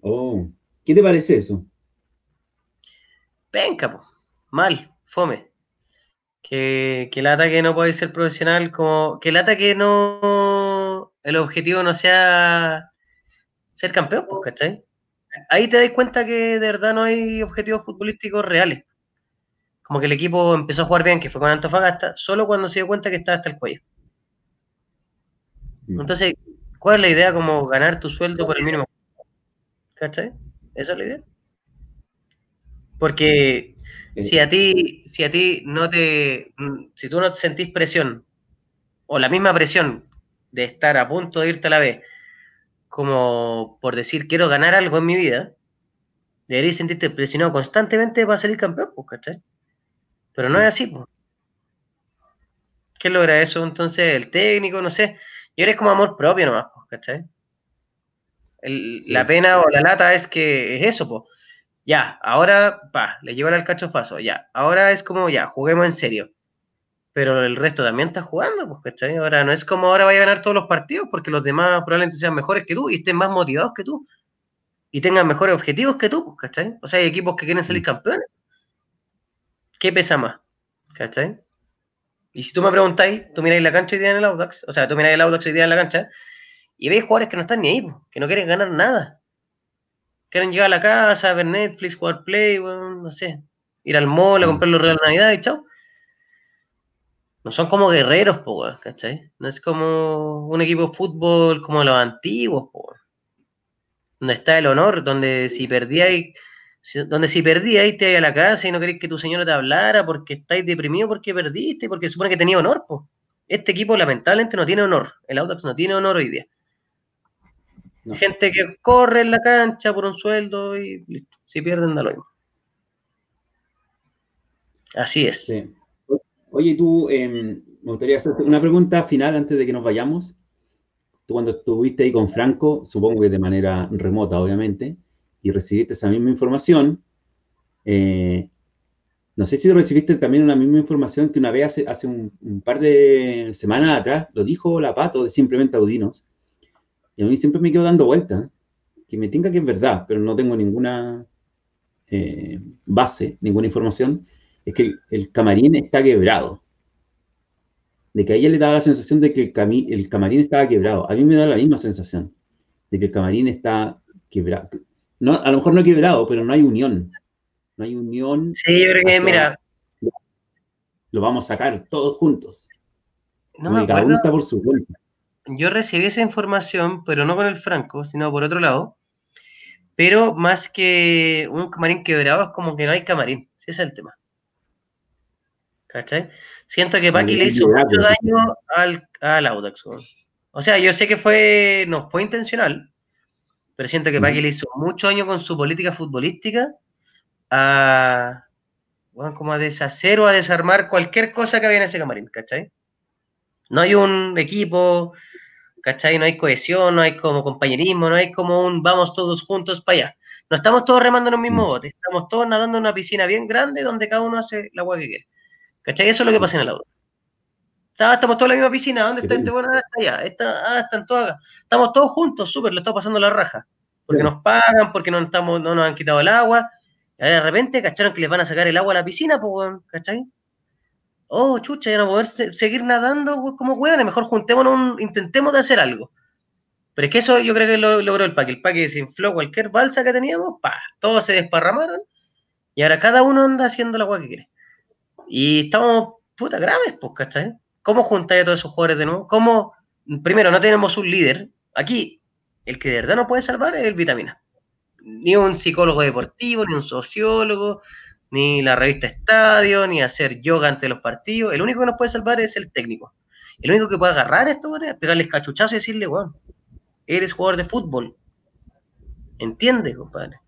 Oh, ¿qué te parece eso?
penca, mal, fome. Que, el ataque no puede ser profesional, como que el ataque no, el objetivo no sea ser campeón, pues, ¿cachai? Ahí te das cuenta que de verdad no hay objetivos futbolísticos reales. Como que el equipo empezó a jugar bien, que fue con Antofagasta, solo cuando se dio cuenta que estaba hasta el cuello. Mm. Entonces, ¿cuál es la idea? Como ganar tu sueldo por el mínimo. ¿Cachai? ¿Esa es la idea? Porque si a ti, si a ti no te, si tú no te sentís presión, o la misma presión de estar a punto de irte a la vez, como por decir quiero ganar algo en mi vida, deberías sentirte presionado constantemente para salir campeón, pues, ¿cachai? Pero no es así, pues. ¿Qué logra eso entonces? El técnico, no sé. Yo eres como amor propio nomás, pues, ¿cachai? La pena o la lata es que es eso, pues. Ya, ahora, pa, le llevan al cachofazo, ya. Ahora es como, ya, juguemos en serio. Pero el resto también está jugando, pues, ¿cachai? Ahora no es como ahora vaya a ganar todos los partidos, porque los demás probablemente sean mejores que tú y estén más motivados que tú. Y tengan mejores objetivos que tú, pues, ¿cachai? O sea, hay equipos que quieren salir mm. campeones. ¿Qué pesa más? ¿Cachai? Y si tú me preguntáis, tú miráis la cancha hoy día en el Audax, o sea, tú miráis el Audax hoy día en la cancha, y veis jugadores que no están ni ahí, que no quieren ganar nada. Quieren llegar a la casa, ver Netflix, jugar Play, no sé, ir al mall, a comprar los regalos de Navidad y chao. No son como guerreros, po, ¿cachai? No es como un equipo de fútbol como los antiguos, po, donde está el honor, donde si perdíais donde si perdíais te ibas a la casa y no queréis que tu señora te hablara porque estáis deprimido porque perdiste, porque supone que tenía honor, pues. Este equipo lamentablemente no tiene honor. El Audax no tiene honor hoy día. Gente que corre en la cancha por un sueldo y listo. Si pierden, da lo mismo. Así es.
Oye, tú, em, me gustaría hacerte una pregunta final antes de que nos vayamos. Tú cuando estuviste ahí con Franco, supongo que de manera remota, obviamente, y recibiste esa misma información, eh, no sé si recibiste también una misma información que una vez hace, hace un, par de semanas atrás, lo dijo la Pato de Simplemente Audinos, y a mí siempre me quedo dando vueltas, que me tenga que es verdad, pero no tengo ninguna eh, base, ninguna información, es que el, camarín está quebrado. De que a ella le da la sensación de que el, el camarín estaba quebrado. A mí me da la misma sensación de que el camarín está quebrado a lo mejor no quebrado, pero no hay unión. No hay unión.
Sí, yo creo que, mira.
Lo vamos a sacar todos juntos. No me cada uno está por su cuenta.
Yo recibí esa información, pero no con el Franco, sino por otro lado. Pero más que un camarín quebrado, es como que no hay camarín. Ese es el tema. ¿Cachai? Siento que Paqui le hizo mucho daño al, al Audax. O sea, yo sé que fue, no fue intencional, pero siento que Paqui le hizo mucho año con su política futbolística a, como a deshacer o a desarmar cualquier cosa que había en ese camarín, ¿cachai? No hay un equipo, ¿cachai? No hay cohesión, no hay como compañerismo, no hay como un vamos todos juntos para allá. No estamos todos remando en el mismo bote, estamos todos nadando en una piscina bien grande donde cada uno hace la agua que quiere. ¿Cachai? Eso es lo que pasa en el auto. Estamos todos en la misma piscina. ¿Dónde está este bueno? Está allá. Está, ah, están todos acá. Estamos todos juntos, súper, lo estamos pasando la raja. Porque nos pagan, porque no, estamos, no nos han quitado el agua. Y de repente cacharon que les van a sacar el agua a la piscina, pues, ¿cachai? Oh, chucha, ya no poder seguir nadando como hueones. Mejor juntémonos, intentemos de hacer algo. Pero es que eso yo creo que lo logró el paque. El paque desinfló cualquier balsa que teníamos, pa, todos se desparramaron. Y ahora cada uno anda haciendo la agua que quiere. Y estamos puta graves, pues, ¿cachai? ¿Cómo juntáis a todos esos jugadores de nuevo? ¿Cómo, primero, no tenemos un líder? Aquí, el que de verdad no puede salvar es el vitamina. Ni un psicólogo deportivo, ni un sociólogo, ni la revista Estadio, ni hacer yoga ante los partidos. El único que nos puede salvar es el técnico. El único que puede agarrar esto es pegarles cachuchazo y decirle, bueno, eres jugador de fútbol. Entiende, compadre.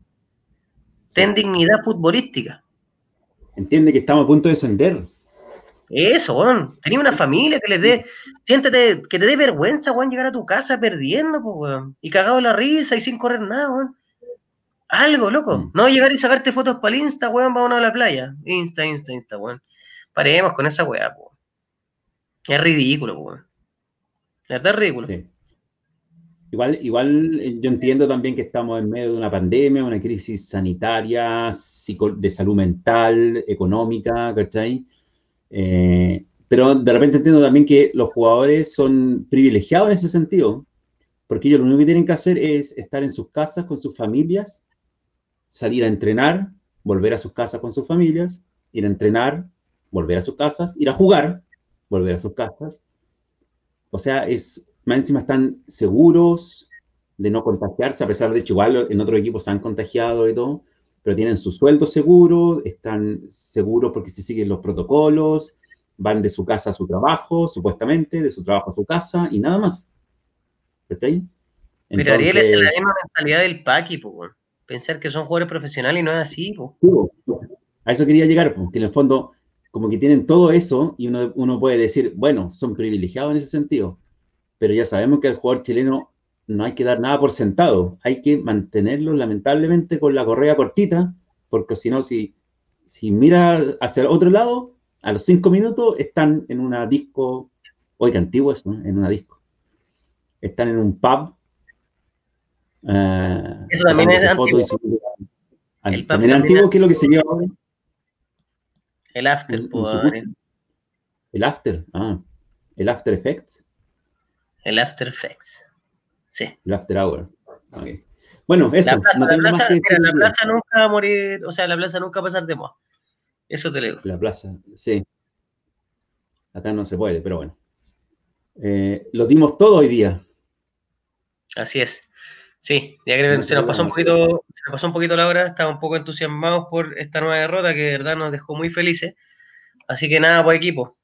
Ten dignidad futbolística.
Entiende que estamos a punto de descender.
Eso, weón. Tenía una familia que les dé. Siéntete, que te dé vergüenza, weón, llegar a tu casa perdiendo, pues, weón. Y cagado la risa y sin correr nada, weón. Algo, loco. Mm. No llegar y sacarte fotos para el Insta, weón, vámonos a la playa. Insta, Insta, Insta, weón. Paremos con esa weá, weón. Es ridículo, weón. La verdad es ridículo. Sí.
Igual, igual eh, yo entiendo también que estamos en medio de una pandemia, una crisis sanitaria, de salud mental, económica, ¿cachai? Eh, pero de repente entiendo también que los jugadores son privilegiados en ese sentido, porque ellos lo único que tienen que hacer es estar en sus casas con sus familias, salir a entrenar, volver a sus casas con sus familias, ir a entrenar, volver a sus casas, ir a jugar, volver a sus casas. O sea, es, más encima están seguros de no contagiarse, a pesar de que igual en otros equipos se han contagiado y todo, pero tienen su sueldo seguro, están seguros porque se siguen los protocolos, van de su casa a su trabajo, supuestamente, de su trabajo a su casa y nada más.
¿Está ahí? Pero Ariel es la misma mentalidad del Paqui, pues, pensar que son jugadores profesionales y no es así.
a eso quería llegar, porque en el fondo, como que tienen todo eso y uno, uno puede decir, bueno, son privilegiados en ese sentido, pero ya sabemos que al jugador chileno no hay que dar nada por sentado, hay que mantenerlo lamentablemente con la correa cortita, porque si no, si, si mira hacia el otro lado, a los cinco minutos están en una disco, oiga, antiguo eso, en una disco. Están en un pub
Uh, Eso también es antiguo.
el también antiguo, ¿qué es lo que se lleva ahora?
El After.
el After, ah. El After Effects.
El After Effects. Sí.
El After Hour. Okay. Bueno, eso.
La plaza, no la, plaza, mira, la plaza, nunca va a morir, o sea, la plaza nunca va a pasar de moda. Eso te digo.
La plaza, sí. Acá no se puede, pero bueno. Eh, lo dimos todo hoy día.
Así es. Sí, ya creo que se nos pasó un poquito, se nos pasó un poquito la hora, estaba un poco entusiasmados por esta nueva derrota que de verdad nos dejó muy felices. Así que nada, pues equipo.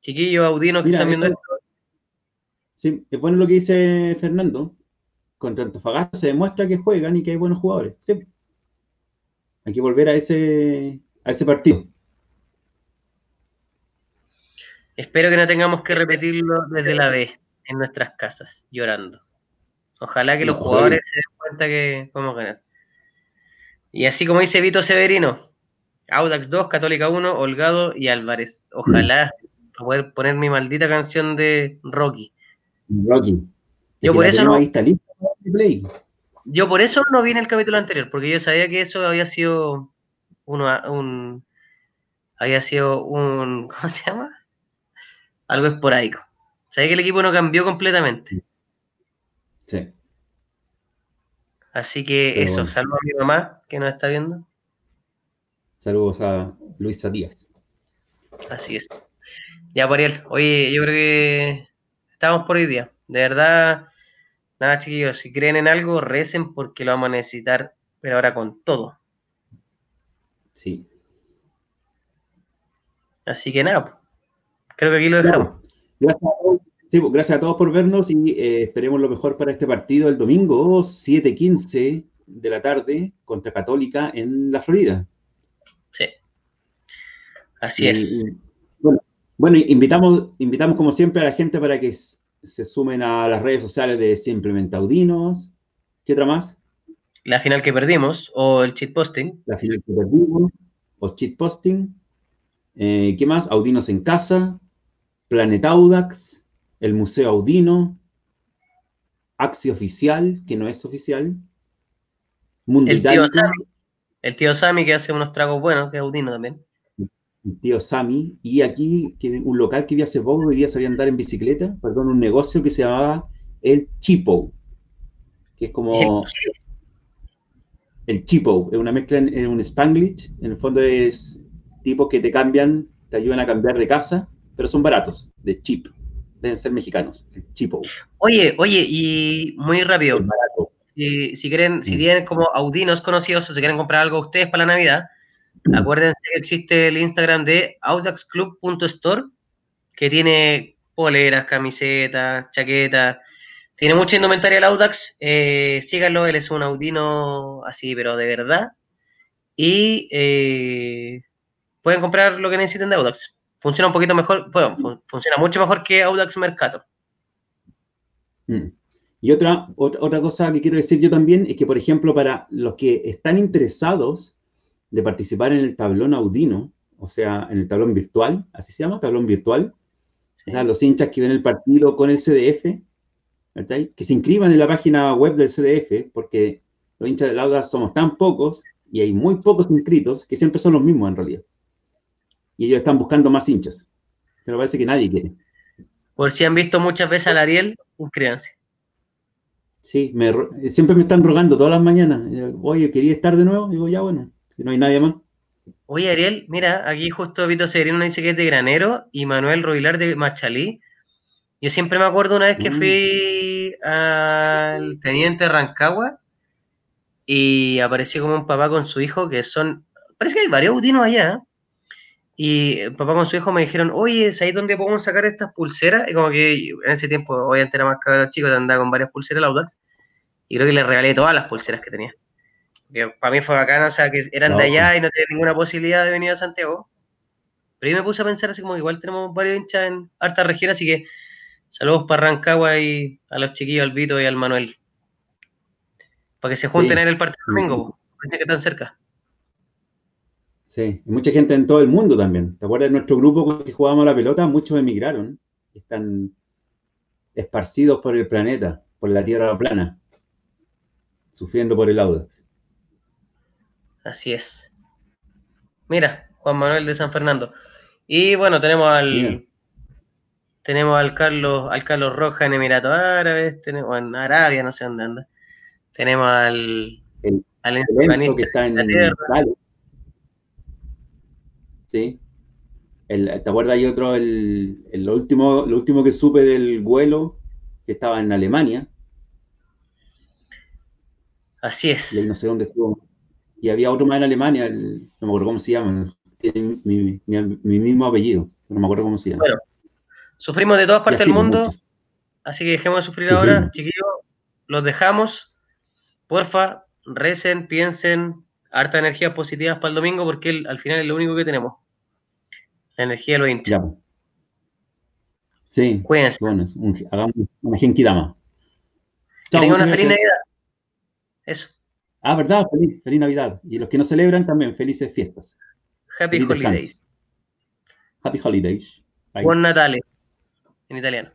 Chiquillos, audinos que están viendo esto.
Sí, es bueno lo que dice Fernando. Contra Antofagasta se demuestra que juegan y que hay buenos jugadores. Sí. Hay que volver a ese, a ese partido.
Espero que no tengamos que repetirlo desde la B en nuestras casas, llorando. Ojalá que los jugadores se den cuenta que podemos ganar. Y así como dice Vito Severino, Audax 2, Católica 1, Holgado y Álvarez. Ojalá poder poner mi maldita canción de Rocky.
Rocky.
Yo por eso no. Yo por eso no vi en el capítulo anterior, porque yo sabía que eso había sido uno, un había sido un (laughs) ¿cómo se llama? Algo esporádico. Sabía que el equipo no cambió completamente.
Sí.
Así que eso, saludos a mi mamá que nos está viendo.
Saludos a Luisa Díaz.
Así es. Ya, Pariel, oye, yo creo que estamos por hoy día. De verdad, nada, chiquillos, si creen en algo, recen porque lo vamos a necesitar, pero ahora con todo.
Sí.
Así que nada, creo que aquí lo dejamos.
Gracias a todos Sí, pues, gracias a todos por vernos y eh, esperemos lo mejor para este partido el domingo 7:15 de la tarde contra Católica en la Florida.
Sí. Así es.
bueno, invitamos, invitamos como siempre a la gente para que se sumen a las redes sociales de Simplemente Audinos. ¿Qué otra más?
La final que perdimos o el cheat posting.
La final que perdimos o cheat posting. Eh, ¿Qué más? Audinos en casa, Planet Audax el Museo Audino, Axi Oficial, que no es oficial,
Mundo el tío, el tío Sami que hace unos tragos buenos, que es Audino también.
El tío Sami, y aquí que, un local que vi hace poco, hoy día sabía andar en bicicleta, perdón, un negocio que se llamaba El Chipo, que es como... El Chipo, es una mezcla en, un Spanglish, en el fondo es tipos que te cambian, te ayudan a cambiar de casa, pero son baratos, de chip deben ser mexicanos, el Chipo.
Oye, oye, y muy rápido. Si, si, quieren, si mm. tienen como audinos conocidos o si quieren comprar algo ustedes para la Navidad, mm. acuérdense que existe el Instagram de audaxclub.store, que tiene poleras, camisetas, chaquetas, tiene mucha indumentaria el Audax, eh, síganlo, él es un audino así, pero de verdad. Y eh, pueden comprar lo que necesiten de Audax funciona un poquito mejor, bueno, funciona mucho mejor que Audax Mercato.
Mm. Y otra, otra cosa que quiero decir yo también es que, por ejemplo, para los que están interesados de participar en el tablón Audino, o sea, en el tablón virtual, así se llama, tablón virtual, o sea, los hinchas que ven el partido con el CDF, que se inscriban en la página web del CDF, porque los hinchas del Audax somos tan pocos y hay muy pocos inscritos que siempre son los mismos en realidad y ellos están buscando más hinchas. Pero parece que nadie quiere.
Por si han visto muchas veces al Ariel, inscríbanse.
Sí, siempre me están rogando todas las mañanas. Oye, ¿quería estar de nuevo? Digo, ya bueno, si no hay nadie más.
Oye, Ariel, mira, aquí justo Vito Severino dice que es de Granero y Manuel Roilar de Machalí. Yo siempre me acuerdo una vez que mm. fui al Teniente Rancagua y apareció como un papá con su hijo que son, parece que hay varios autinos allá, ¿eh? Y el papá con su hijo me dijeron, oye, ¿es ahí donde podemos sacar estas pulseras? Y como que en ese tiempo, obviamente era más cabrón chico, te andaba con varias pulseras el Audax, y creo que le regalé todas las pulseras que tenía. Que para mí fue bacano, o sea, que eran de allá y no tenía ninguna posibilidad de venir a Santiago. Pero ahí me puse a pensar así como igual tenemos varios hinchas en harta región, así que saludos para Rancagua y a los chiquillos, al Vito y al Manuel. Para que se junten en el partido domingo, que están cerca.
Sí, y mucha gente en todo el mundo también. ¿Te acuerdas de nuestro grupo que jugábamos la pelota? Muchos emigraron. Están esparcidos por el planeta, por la tierra plana, sufriendo por el Audax.
Así es. Mira, Juan Manuel de San Fernando. Y bueno, tenemos al tenemos al Carlos, al Carlos Roja en Emiratos Árabes, tenemos en Arabia, no sé dónde anda. Tenemos al,
el,
al
que está en Sí. El, ¿Te acuerdas? Hay otro, el, el, último, lo último que supe del vuelo, que estaba en Alemania.
Así es.
no sé dónde estuvo. Y había otro más en Alemania, no me acuerdo cómo se llama. Tiene mi, mi, mismo apellido, no me acuerdo cómo se llama. Bueno,
sufrimos de todas partes del mundo, así que dejemos de sufrir ahora, chiquillos. Los dejamos porfa, recen, piensen, harta energías positivas para el domingo porque al final es lo único que tenemos. La energía de los hinchas.
Sí, Cuídense. Bueno, hagamos una genkidama.
Chao, una feliz Navidad. Eso.
Ah, ¿verdad? Feliz, feliz, Navidad. Y los que no celebran también, felices fiestas.
Happy Holidays.
Happy Holidays.
Buon Natale en italiano.